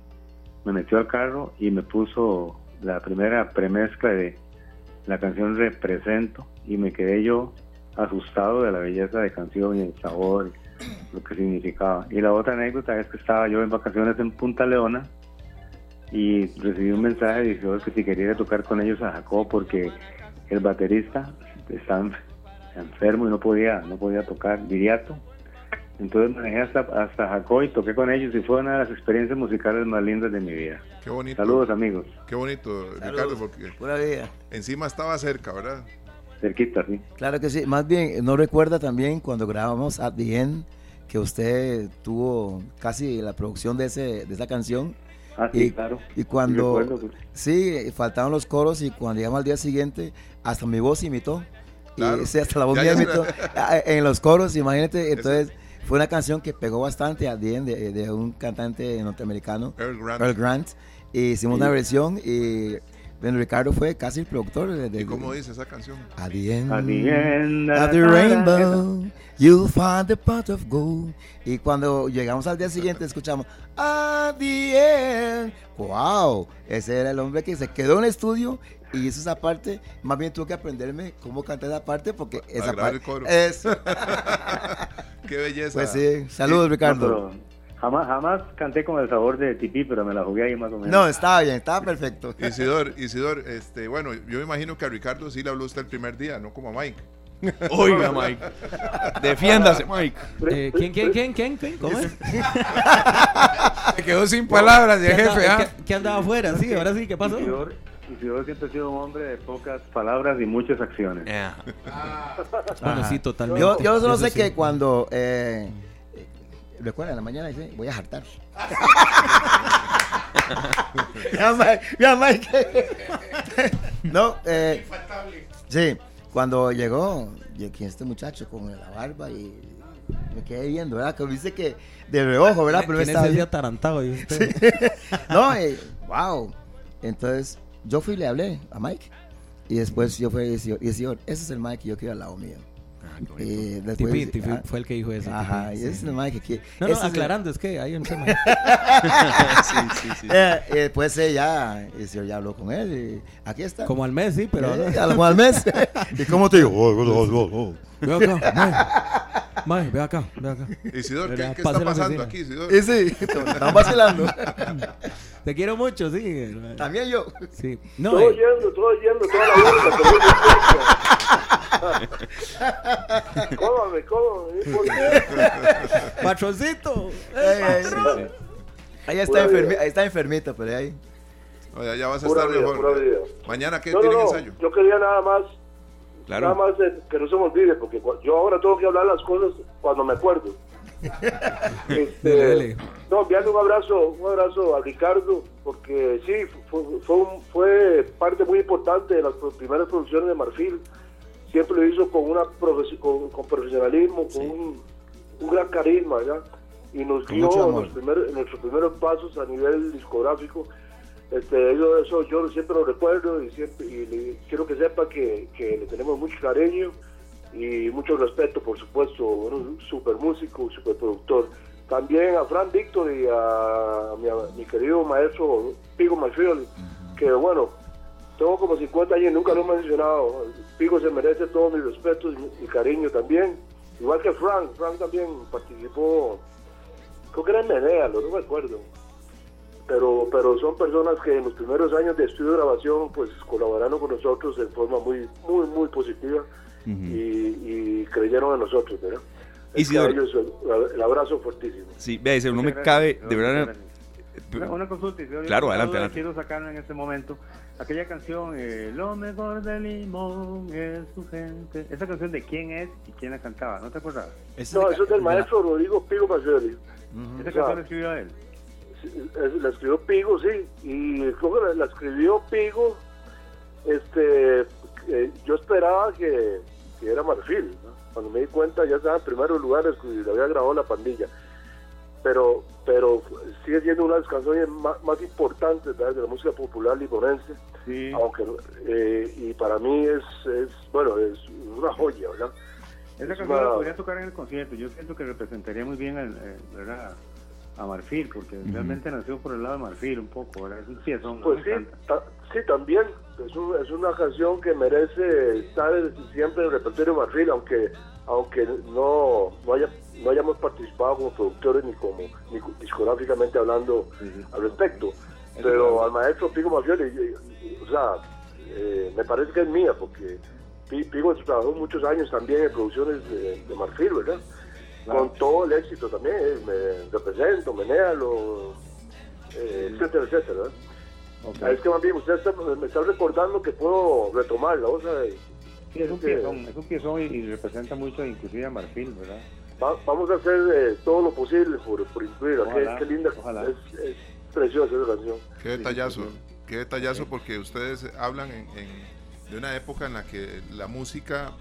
me metió al carro y me puso la primera premezcla de la canción Represento y me quedé yo asustado de la belleza de canción y el sabor lo que significaba. Y la otra anécdota es que estaba yo en vacaciones en Punta Leona y recibí un mensaje de que si quería tocar con ellos a Jacob porque el baterista estaba enfermo y no podía no podía tocar viriato entonces manejé hasta, hasta Jacob y toqué con ellos y fue una de las experiencias musicales más lindas de mi vida. Qué bonito. Saludos amigos. Qué bonito, Ricardo, porque encima estaba cerca, ¿verdad? Cerquita, sí. Claro que sí. Más bien, ¿no recuerda también cuando grabamos At the End que usted tuvo casi la producción de, ese, de esa canción? Ah, sí, claro. Y cuando, sí, faltaban los coros y cuando llegamos al día siguiente, hasta mi voz imitó. Y hasta la voz mía imitó ah, en los coros, imagínate. Entonces, fue una canción que pegó bastante a de, de, un cantante norteamericano, Earl Grant. Earl Grant. Y hicimos una versión y Ben Ricardo fue casi el productor. De, ¿Y cómo dice esa canción? At the end, At the, end of the rainbow, you'll find the pot of gold. Y cuando llegamos al día siguiente escuchamos At the end. ¡Wow! Ese era el hombre que se quedó en el estudio y hizo esa parte. Más bien tuve que aprenderme cómo cantar esa parte porque esa parte. Es. Qué belleza. Pues sí. Saludos, Ricardo. Jamás, jamás canté con el sabor de tipí, pero me la jugué ahí más o menos. No, estaba bien, estaba perfecto. Isidor, Isidor, este, bueno, yo me imagino que a Ricardo sí le habló usted el primer día, no como a Mike. Oiga, Mike. Defiéndase, Mike. Eh, ¿Quién, quién, quién, quién, quién? ¿Cómo es? Me quedó sin palabras de jefe. ¿ah? ¿Qué, andaba afuera? Sí, ahora sí, ¿qué pasó? Isidor, Isidor siempre ha sido un hombre de pocas palabras y muchas acciones. Bueno, sí, totalmente. Yo, yo solo sé que cuando... Eh, recuerda, en la mañana dice, voy a jartar. mira, Mike, no, eh, sí, cuando llegó, aquí este muchacho con la barba y me quedé viendo, ¿verdad? Que dice que de reojo, ¿verdad? Pero estaba ese atarantado. ¿y no, eh, wow. Entonces, yo fui y le hablé a Mike. Y después yo fui y decía, ese es el Mike que yo quiero al lado mío. Y después, ah, fue el que dijo eso. Ajá, y ese es el Mike que... No, no, aclarando, es, que hay un tema. sí, sí, sí. Eh, y después ella, ya, ya habló con él y aquí está. Como al mes, sí, pero... Eh, como al mes. ¿Y cómo te digo? Mae, ve acá, ve acá. Isidor, ¿qué, ¿qué está pasando aquí, Isidor? Y sí, estamos vacilando. Te quiero mucho, sí. También yo. Sí. No, todo eh. yendo, todo yendo, toda la vuelta. cómame, cómame. ¿Por qué? Patroncito. Ahí está, enfermi ahí está enfermito, pero ahí. Oye, ya vas a estar mejor. Mañana, ¿qué tienen ensayo? Yo quería nada más Nada más que no se me olvide, porque yo ahora tengo que hablar las cosas cuando me acuerdo. este, no, enviarle un abrazo, un abrazo a Ricardo, porque sí, fue, fue, fue, parte muy importante de las primeras producciones de Marfil. Siempre lo hizo con una con, con profesionalismo, con un, un, gran carisma, ¿ya? Y nos en, los nuestros primeros pasos a nivel discográfico este, yo, eso yo siempre lo recuerdo y, siempre, y quiero que sepa que, le tenemos mucho cariño y mucho respeto, por supuesto, un super músico, super productor. También a Fran Víctor y a mi, querido maestro Pigo Malfield, que bueno, tengo como 50 años y nunca lo he mencionado. Pigo se merece todo mi respeto y mi, cariño también. Igual que Frank, Frank también participó, creo que era en Menea, no me acuerdo pero pero son personas que en los primeros años de estudio de grabación pues colaboraron con nosotros de forma muy muy muy positiva y, creyeron en nosotros ¿verdad? el, abrazo fuertísimo. Sí vea dice no me cabe de verdad una, consulta claro adelante, adelante. quiero sacar en este momento. Aquella canción eh, lo mejor de Limón es su gente esa canción de quién es y quién la cantaba ¿no te acuerdas? no eso es del maestro Rodrigo Pigo Pacioli. Esa canción la escribió a él la escribió Pigo, sí, y creo que la, escribió Pigo, este, eh, yo esperaba que, era Marfil, cuando me di cuenta ya estaba en primeros lugares y le había grabado la pandilla, pero pero sigue siendo una de las canciones más, importantes de la música popular limonense, aunque eh, y para mí es, es bueno es una joya, ¿verdad? Esa canción la podría tocar en el concierto, yo siento que representaría muy bien el, ¿verdad? A Marfil, porque realmente nació por el lado de Marfil un poco, ¿verdad? Es un piezón. Pues sí, sí, también. Es, es, una canción que merece estar siempre en el repertorio de Marfil, aunque aunque no, no, haya, no hayamos participado como productores ni como ni discográficamente hablando al respecto. Pero al maestro Pigo Marfil, o sea, eh, me parece que es mía, porque Pigo trabajó muchos años también en producciones de, de Marfil, ¿verdad? Con todo el éxito también, eh, me represento, menéalo, eh, etcétera, etcétera. Es que más bien usted me está recordando que puedo retomarla, o sea, Sí, es un, piezón, es un piezón y, representa mucho inclusive a Marfil, ¿verdad? vamos a hacer eh, todo lo posible por, por incluir. Qué, linda, es, preciosa esa canción. Qué detallazo, qué detallazo porque ustedes hablan de una época en la que la música,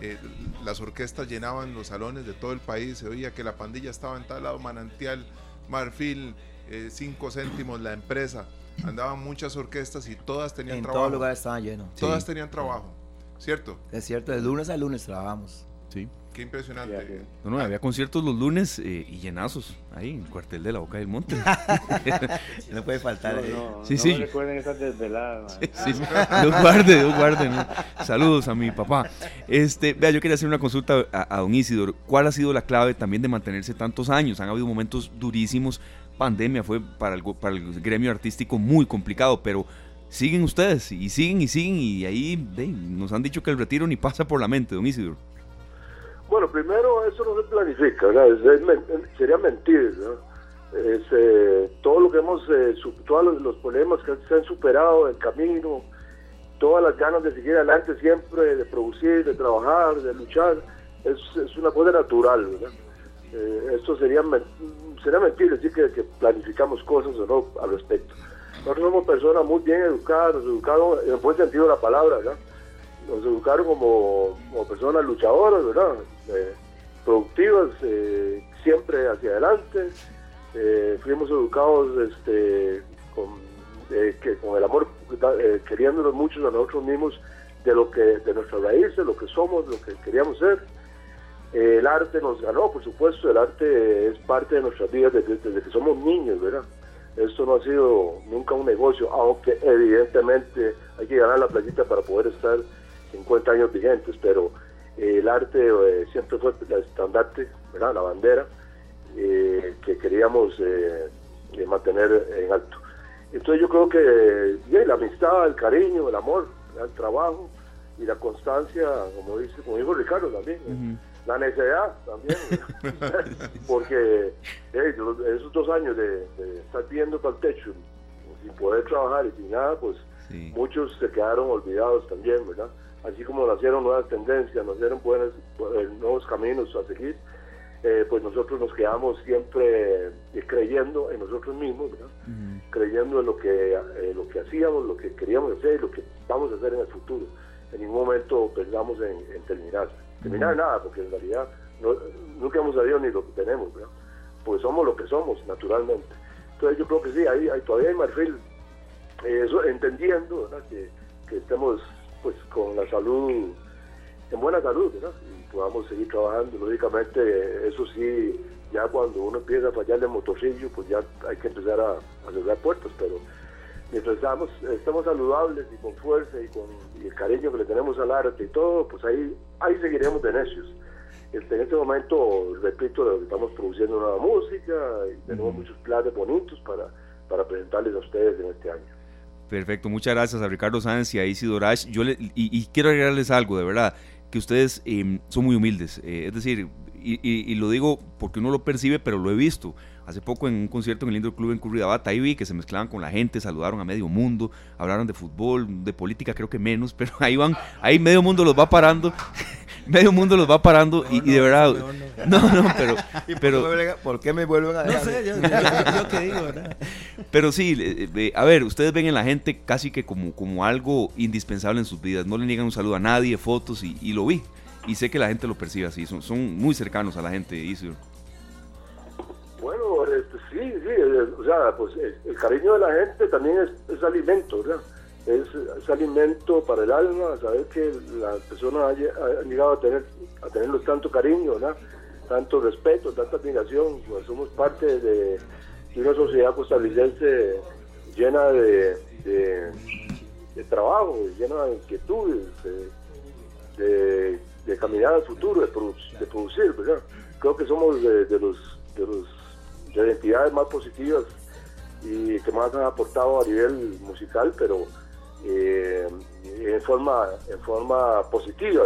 eh, las orquestas llenaban los salones de todo el país, se oía que la pandilla estaba en tal lado, Manantial, Marfil, eh, cinco céntimos, la empresa. Andaban muchas orquestas y todas tenían trabajo. En todo lugar estaban llenos. Todas tenían trabajo, ¿cierto? Es cierto, de lunes a lunes trabajamos. Sí. Qué impresionante. No, no, había conciertos los lunes eh, y llenazos ahí en el cuartel de la Boca del Monte. no puede faltar. No, sí, sí. recuerden esas desveladas. Sí, sí, Dios guarde, Dios guarde. Saludos a mi papá. Este, vea, yo quería hacer una consulta a, don Isidor. ¿Cuál ha sido la clave también de mantenerse tantos años? Han habido momentos durísimos. Pandemia fue para el, para el gremio artístico muy complicado, pero siguen ustedes y siguen y siguen y ahí nos han dicho que el retiro ni pasa por la mente, don Isidor. Bueno, primero eso no se planifica, sería mentir, eh, todo lo que hemos, eh, todos los, problemas que se han superado, el camino, todas las ganas de seguir adelante siempre, de producir, de trabajar, de luchar, es, una cosa natural, eh, esto sería, sería mentir decir que, planificamos cosas o no al respecto. Nosotros somos personas muy bien educadas, educados en el buen sentido de la palabra, ¿verdad? Nos educaron como, personas luchadoras, ¿verdad? Eh, productivas, eh, siempre hacia adelante. Eh, fuimos educados este, con, con el amor, queriéndonos muchos a nosotros mismos de lo que de nuestras raíces, lo que somos, lo que queríamos ser. el arte nos ganó, por supuesto, el arte es parte de nuestras vidas desde, desde que somos niños, ¿verdad? Esto no ha sido nunca un negocio, aunque evidentemente hay que ganar la playita para poder estar 50 años vigentes, pero eh, el arte eh, siempre fue el estandarte, ¿verdad? la bandera eh, que queríamos mantener en alto. Entonces yo creo que la amistad, el cariño, el amor, el trabajo y la constancia, como dice, como dijo Ricardo también, la necesidad también, porque esos dos años de, estar viendo para el techo sin poder trabajar y sin nada, pues muchos se quedaron olvidados también, ¿verdad? Así como nacieron nuevas tendencias, nacieron buenos, eh, nuevos caminos a seguir, eh, pues nosotros nos quedamos siempre eh, creyendo en nosotros mismos, creyendo en lo que, lo que hacíamos, lo que queríamos hacer y lo que vamos a hacer en el futuro. En ningún momento pensamos en, terminar. Terminar nada, porque en realidad nunca hemos sabido ni lo que tenemos, pues somos lo que somos, naturalmente. Entonces yo creo que sí, ahí, todavía hay marfil, eso, entendiendo que, que estemos pues con la salud, en buena salud, Y podamos seguir trabajando. Lógicamente, eso sí, ya cuando uno empieza a fallar el motorcillo, pues ya hay que empezar a, cerrar puertas, pero mientras estamos, estamos saludables y con fuerza y con el cariño que le tenemos al arte y todo, pues ahí, ahí seguiremos de necios. Este, en este momento, repito, estamos produciendo nueva música y tenemos muchos planes bonitos para, para presentarles a ustedes en este año. Perfecto, muchas gracias a Ricardo Sáenz y a Isidro Yo y, quiero agregarles algo, de verdad, que ustedes em, son muy humildes. Eh, es decir, y, lo digo porque uno lo percibe, pero lo he visto. Hace poco en un concierto en el Lindo Club en Curridabat, ahí vi que se mezclaban con la gente, saludaron a medio mundo, hablaron de fútbol, de política creo que menos, pero ahí van, ahí medio mundo los va parando medio mundo los va parando y, de verdad. No, no, pero. pero por, qué me vuelven a dejar? No sé, yo, qué digo, ¿verdad? Pero sí, eh, a ver, ustedes ven en la gente casi que como, como algo indispensable en sus vidas. No le niegan un saludo a nadie, fotos y, lo vi. Y sé que la gente lo percibe así. Son, son muy cercanos a la gente, Isidro. Bueno, este, sí, sí. O sea, pues el, cariño de la gente también es, es alimento, ¿verdad? Es, alimento para el alma, saber que las personas han llegado a tener a tenerlos tanto cariño, tanto respeto, tanta admiración, pues somos parte de, una sociedad costarricense llena de, de, trabajo, llena de inquietudes, de, caminar al futuro, de, producir, Creo que somos de, los de los de entidades más positivas y que más han aportado a nivel musical, pero eh, en forma en forma positiva,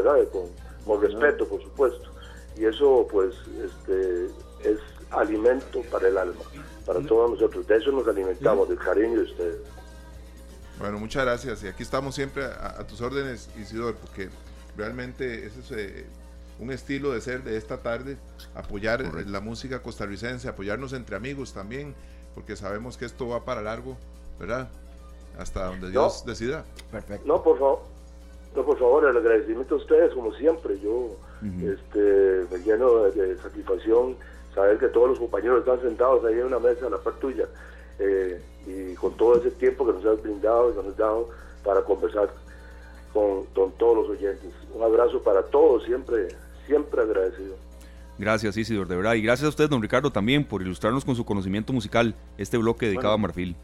Con, respeto, por supuesto. Y eso, pues, este, es alimento para el alma, para todos nosotros. De eso nos alimentamos, del cariño de ustedes. Bueno, muchas gracias. Y aquí estamos siempre a, tus órdenes, Isidor, porque realmente ese es, eh, un estilo de ser de esta tarde, apoyar la música costarricense, apoyarnos entre amigos también, porque sabemos que esto va para largo, ¿verdad? Hasta donde Dios decida. Perfecto. No, por favor. No, por favor, el agradecimiento a ustedes, como siempre. Yo este, me lleno de, satisfacción saber que todos los compañeros están sentados ahí en una mesa a la par tuya eh, y con todo ese tiempo que nos has brindado y nos has dado para conversar con, todos los oyentes. Un abrazo para todos, siempre, siempre agradecido. Gracias, Isidor, de verdad. Y gracias a usted, don Ricardo, también por ilustrarnos con su conocimiento musical este bloque dedicado a Marfil.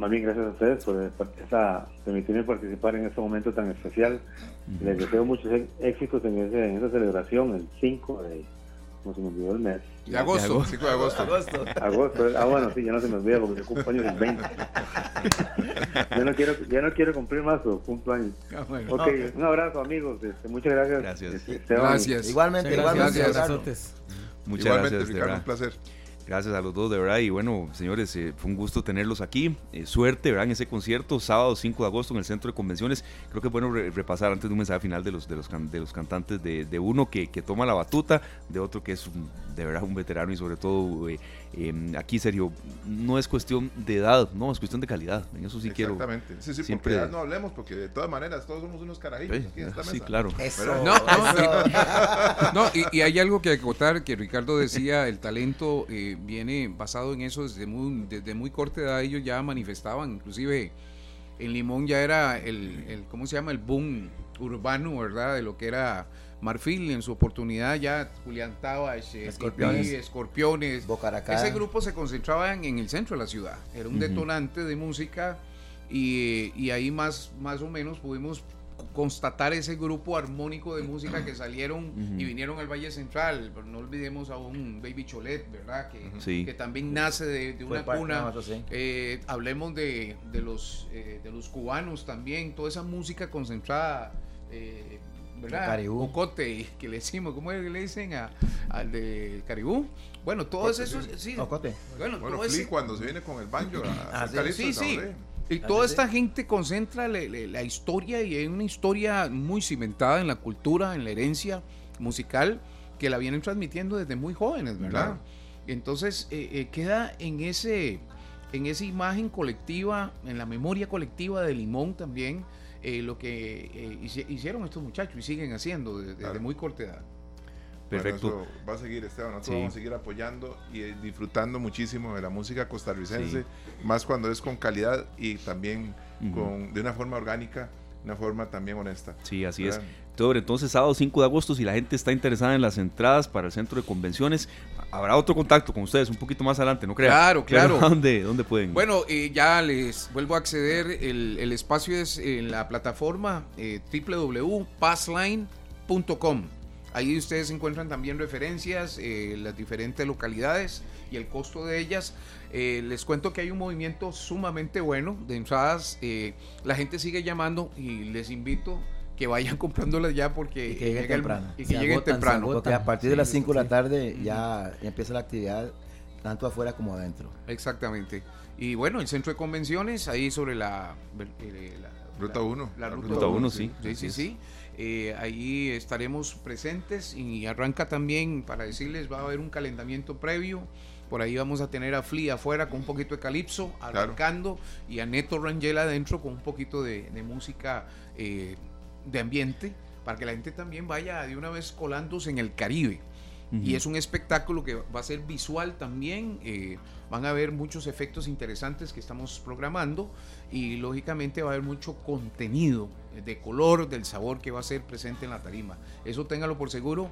Más bien, gracias a ustedes por, permitirme participar en este momento tan especial. Les deseo muchos éxitos en, ese, en esa celebración, el 5 de no se me olvidó el mes. De agosto, 5 de agosto. agosto. Ah, bueno, sí, ya no se me olvida porque yo cumplo años el 20. yo, no quiero, ya no quiero cumplir más o cumplo años. Ah, bueno. Ok, un abrazo, amigos. Este, muchas gracias. Gracias. Este, gracias. Igualmente, igualmente. Gracias. Muchas igualmente, gracias. Ricardo, un placer. Gracias a los dos, de verdad. Y bueno, señores, eh, fue un gusto tenerlos aquí. Eh, suerte, ¿verdad? En ese concierto, sábado 5 de agosto en el Centro de Convenciones. Creo que es bueno repasar antes de un mensaje final de los, de los, de los cantantes, de, uno que, que, toma la batuta, de otro que es de verdad un veterano y sobre todo eh, Em, aquí, Sergio, no es cuestión de edad, no, es cuestión de calidad. En eso sí quiero. Exactamente. Sí, sí, siempre. Porque no hablemos, porque de todas maneras todos somos unos carajitos aquí en esta Sí, claro. no, y, hay algo que acotar que Ricardo decía: el talento eh, viene basado en eso desde muy, desde muy corta edad. Ellos ya manifestaban, inclusive en Limón ya era el, el ¿cómo se llama? El boom urbano, ¿verdad? De lo que era Marfil en su oportunidad ya Julián Tabach, Escorpiones, Escorpiones. Ese grupo se concentraba en, el centro de la ciudad. Era un detonante de música y, ahí más, más o menos pudimos constatar ese grupo armónico de música que salieron y vinieron al Valle Central. Pero no olvidemos a un Baby Cholet, ¿verdad? Que, que también nace de, una cuna. Eh, hablemos de, los, eh, de los cubanos también, toda esa música concentrada. Eh, ¿verdad? Caribú. Ocote, que le decimos, ¿cómo es que le dicen a, al de Caribú? Bueno, todos esos, sí. Ocote. Bueno, bueno cuando se viene con el banjo a, Sí, sí. Y toda esta gente concentra la, historia y hay una historia muy cimentada en la cultura, en la herencia musical, que la vienen transmitiendo desde muy jóvenes, ¿verdad? Entonces eh, eh, queda en ese en esa imagen colectiva, en la memoria colectiva de Limón también, eh, lo que eh, hicieron estos muchachos y siguen haciendo desde, muy corta edad. Perfecto. va a seguir, Esteban. Nosotros vamos a seguir apoyando y eh, disfrutando muchísimo de la música costarricense, más cuando es con calidad y también con, de una forma orgánica, una forma también honesta. Sí, así es. Entonces, sábado 5 de agosto, si la gente está interesada en las entradas para el centro de convenciones, habrá otro contacto con ustedes un poquito más adelante, ¿no crean? Claro, claro. ¿Dónde, dónde pueden? Bueno, eh, ya les vuelvo a acceder. El, espacio es en la plataforma eh, www.passline.com. Ahí ustedes encuentran también referencias, eh, las diferentes localidades y el costo de ellas. les cuento que hay un movimiento sumamente bueno de entradas. la gente sigue llamando y les invito que vayan comprándolas ya porque que lleguen temprano. Y que lleguen temprano. Porque a partir de las 5 de la tarde ya empieza la actividad tanto afuera como adentro. Exactamente. Y bueno, el centro de convenciones, ahí sobre la... Eh, ruta 1. La, ruta 1, sí. Sí, sí, sí. Eh, ahí estaremos presentes y arranca también, para decirles, va a haber un calentamiento previo. Por ahí vamos a tener a Flea afuera con un poquito de calipso, arrancando, y a Neto Rangel adentro con un poquito de, música eh, de ambiente para que la gente también vaya de una vez colándose en el Caribe. Y es un espectáculo que va a ser visual también. Eh, van a haber muchos efectos interesantes que estamos programando y lógicamente va a haber mucho contenido de color, del sabor que va a ser presente en la tarima. Eso téngalo por seguro,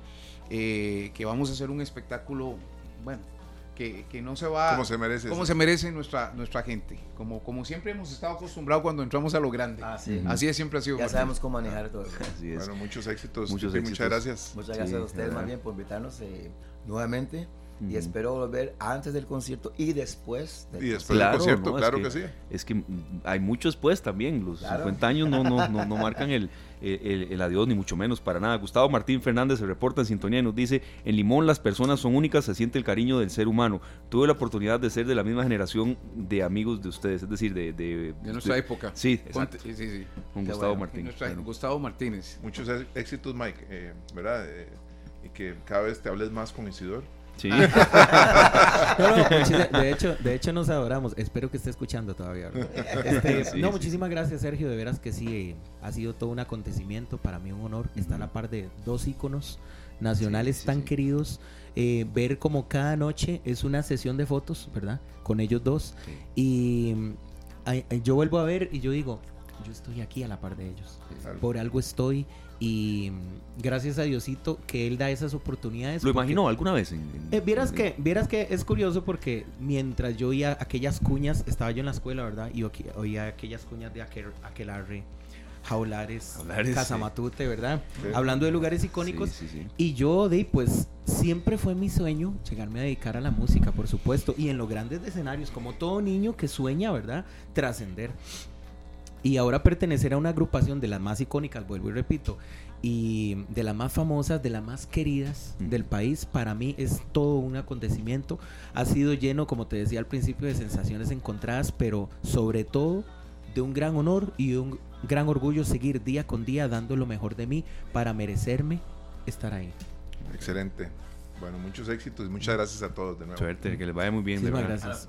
eh, que vamos a hacer un espectáculo, bueno, que, no se va como se merece como se merece nuestra nuestra gente. Como como siempre hemos estado acostumbrados cuando entramos a lo grande. Ah, así es siempre ha sido ya sabemos cómo manejar todo. Así es. bueno muchos éxitos muchas gracias. Muchas gracias a ustedes más bien por invitarnos eh, nuevamente. Y espero volver antes del concierto y después del y después del concierto, claro que, sí. Es que hay mucho después también, los 50 años no, no, no, no marcan el, el, adiós, ni mucho menos, para nada. Gustavo Martín Fernández se reporta en sintonía y nos dice, en Limón las personas son únicas, se siente el cariño del ser humano. Tuve la oportunidad de ser de la misma generación de amigos de ustedes, es decir, de... De, nuestra época. Sí, exacto. Sí, sí, Con Gustavo Martín. Gustavo Martínez. Muchos éxitos, Mike, eh, ¿verdad? Eh, y que cada vez te hables más con Isidor. Sí. de, hecho, de hecho nos adoramos. Espero que esté escuchando todavía. Este, no, muchísimas gracias, Sergio. De veras que sí, ha sido todo un acontecimiento. Para mí un honor estar a la par de dos íconos nacionales tan queridos. Eh, ver como cada noche es una sesión de fotos, ¿verdad? Con ellos dos. Y yo vuelvo a ver y yo digo, yo estoy aquí a la par de ellos. Por algo estoy y gracias a Diosito que él da esas oportunidades. ¿Lo imaginó alguna vez? Eh, vieras, que, vieras que es curioso porque mientras yo oía aquellas cuñas, estaba yo en la escuela, ¿verdad? Y oía aquellas cuñas de aquel, Aquelarre, Jaulares, Jaulares Casamatute, ¿verdad? Hablando de lugares icónicos. y yo, de pues, siempre fue mi sueño llegarme a dedicar a la música, por supuesto. Y en los grandes escenarios, como todo niño que sueña, ¿verdad? Trascender. Y ahora pertenecer a una agrupación de las más icónicas, vuelvo y repito, y de las más famosas, de las más queridas del país, para mí es todo un acontecimiento. Ha sido lleno, como te decía al principio, de sensaciones encontradas, pero sobre todo de un gran honor y un gran orgullo seguir día con día dando lo mejor de mí para merecerme estar ahí. Excelente. Bueno, muchos éxitos y muchas gracias a todos de nuevo. Suerte, que les vaya muy bien. Muchas gracias.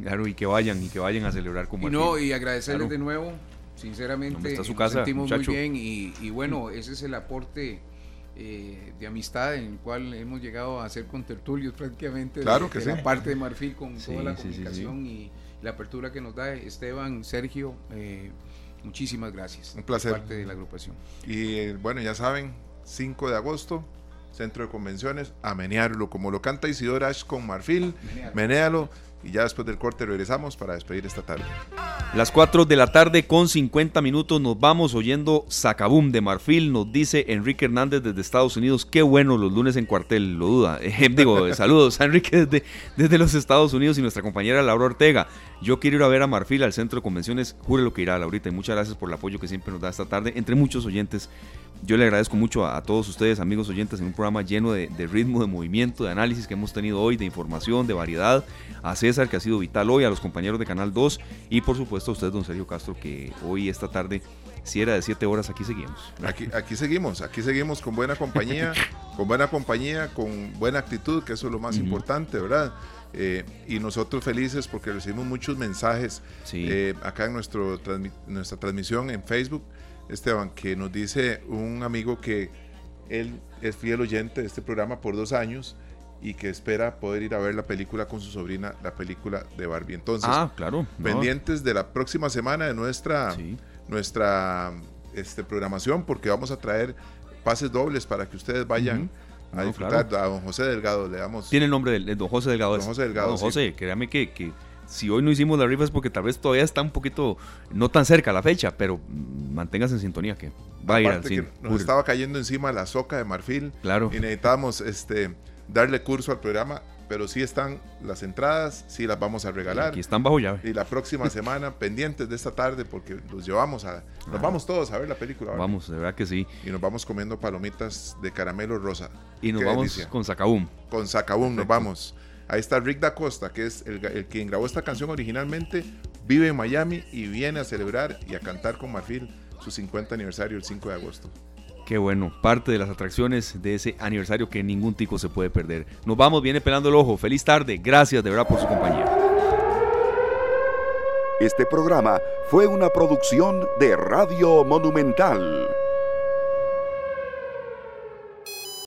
Claro, y que vayan, y que vayan a celebrar como Y no, y agradecerles de nuevo, sinceramente, está su casa, nos sentimos muy bien y, bueno, ese es el aporte eh, de amistad en el cual hemos llegado a hacer con tertulios prácticamente claro que la parte de Marfil con toda la comunicación y la apertura que nos da Esteban, Sergio, eh, muchísimas gracias. Un placer. Parte de la agrupación. Y eh, bueno, ya saben, 5 de agosto, Centro de Convenciones, a menearlo, como lo canta Isidora Ash con Marfil, menéalo y ya después del corte regresamos para despedir esta tarde. Las 4 de la tarde con 50 minutos nos vamos oyendo Sacabum de Marfil, nos dice Enrique Hernández desde Estados Unidos, qué bueno los lunes en cuartel, lo duda. Eh, digo, saludos a Enrique desde, desde los Estados Unidos y nuestra compañera Laura Ortega. Yo quiero ir a ver a Marfil al centro de convenciones, jure lo que irá Laurita y muchas gracias por el apoyo que siempre nos da esta tarde, entre muchos oyentes yo le agradezco mucho a, todos ustedes, amigos oyentes, en un programa lleno de, ritmo, de movimiento, de análisis que hemos tenido hoy, de información, de variedad. A César, que ha sido vital hoy, a los compañeros de Canal 2 y por supuesto a usted, don Sergio Castro, que hoy, esta tarde, si era de 7 horas, aquí seguimos. Aquí, aquí seguimos, aquí seguimos con buena compañía, con buena compañía, con buena actitud, que eso es lo más importante, ¿verdad? Eh, y nosotros felices porque recibimos muchos mensajes eh, acá en nuestro, nuestra transmisión en Facebook Esteban, que nos dice un amigo que él es fiel oyente de este programa por dos años y que espera poder ir a ver la película con su sobrina, la película de Barbie. Entonces, ah, claro, pendientes de la próxima semana de nuestra, nuestra este, programación, porque vamos a traer pases dobles para que ustedes vayan. A disfrutar a don José Delgado, le damos. Tiene el nombre de, don José Delgado. Don José Delgado. Don José, créame que, que si hoy no hicimos la rifa es porque tal vez todavía está un poquito, no tan cerca la fecha, pero mantengas en sintonía que va a ir al cine. Nos estaba cayendo encima la soca de marfil. Claro. Y necesitábamos este, darle curso al programa, pero sí están las entradas, sí las vamos a regalar. aquí están bajo llave. Y la próxima semana, pendientes de esta tarde, porque los llevamos a. Nos ah. vamos todos a ver la película. Vamos, de verdad que sí. Y nos vamos comiendo palomitas de caramelo rosa. Y nos vamos con Sacabum. Con Sacabum nos vamos. Ahí está Rick Da Costa, que es el, el, quien grabó esta canción originalmente, vive en Miami y viene a celebrar y a cantar con Marfil su 50 aniversario el 5 de agosto. Qué bueno, parte de las atracciones de ese aniversario que ningún tico se puede perder. Nos vamos, viene pelando el ojo. Feliz tarde, gracias de verdad por su compañía. Este programa fue una producción de Radio Monumental.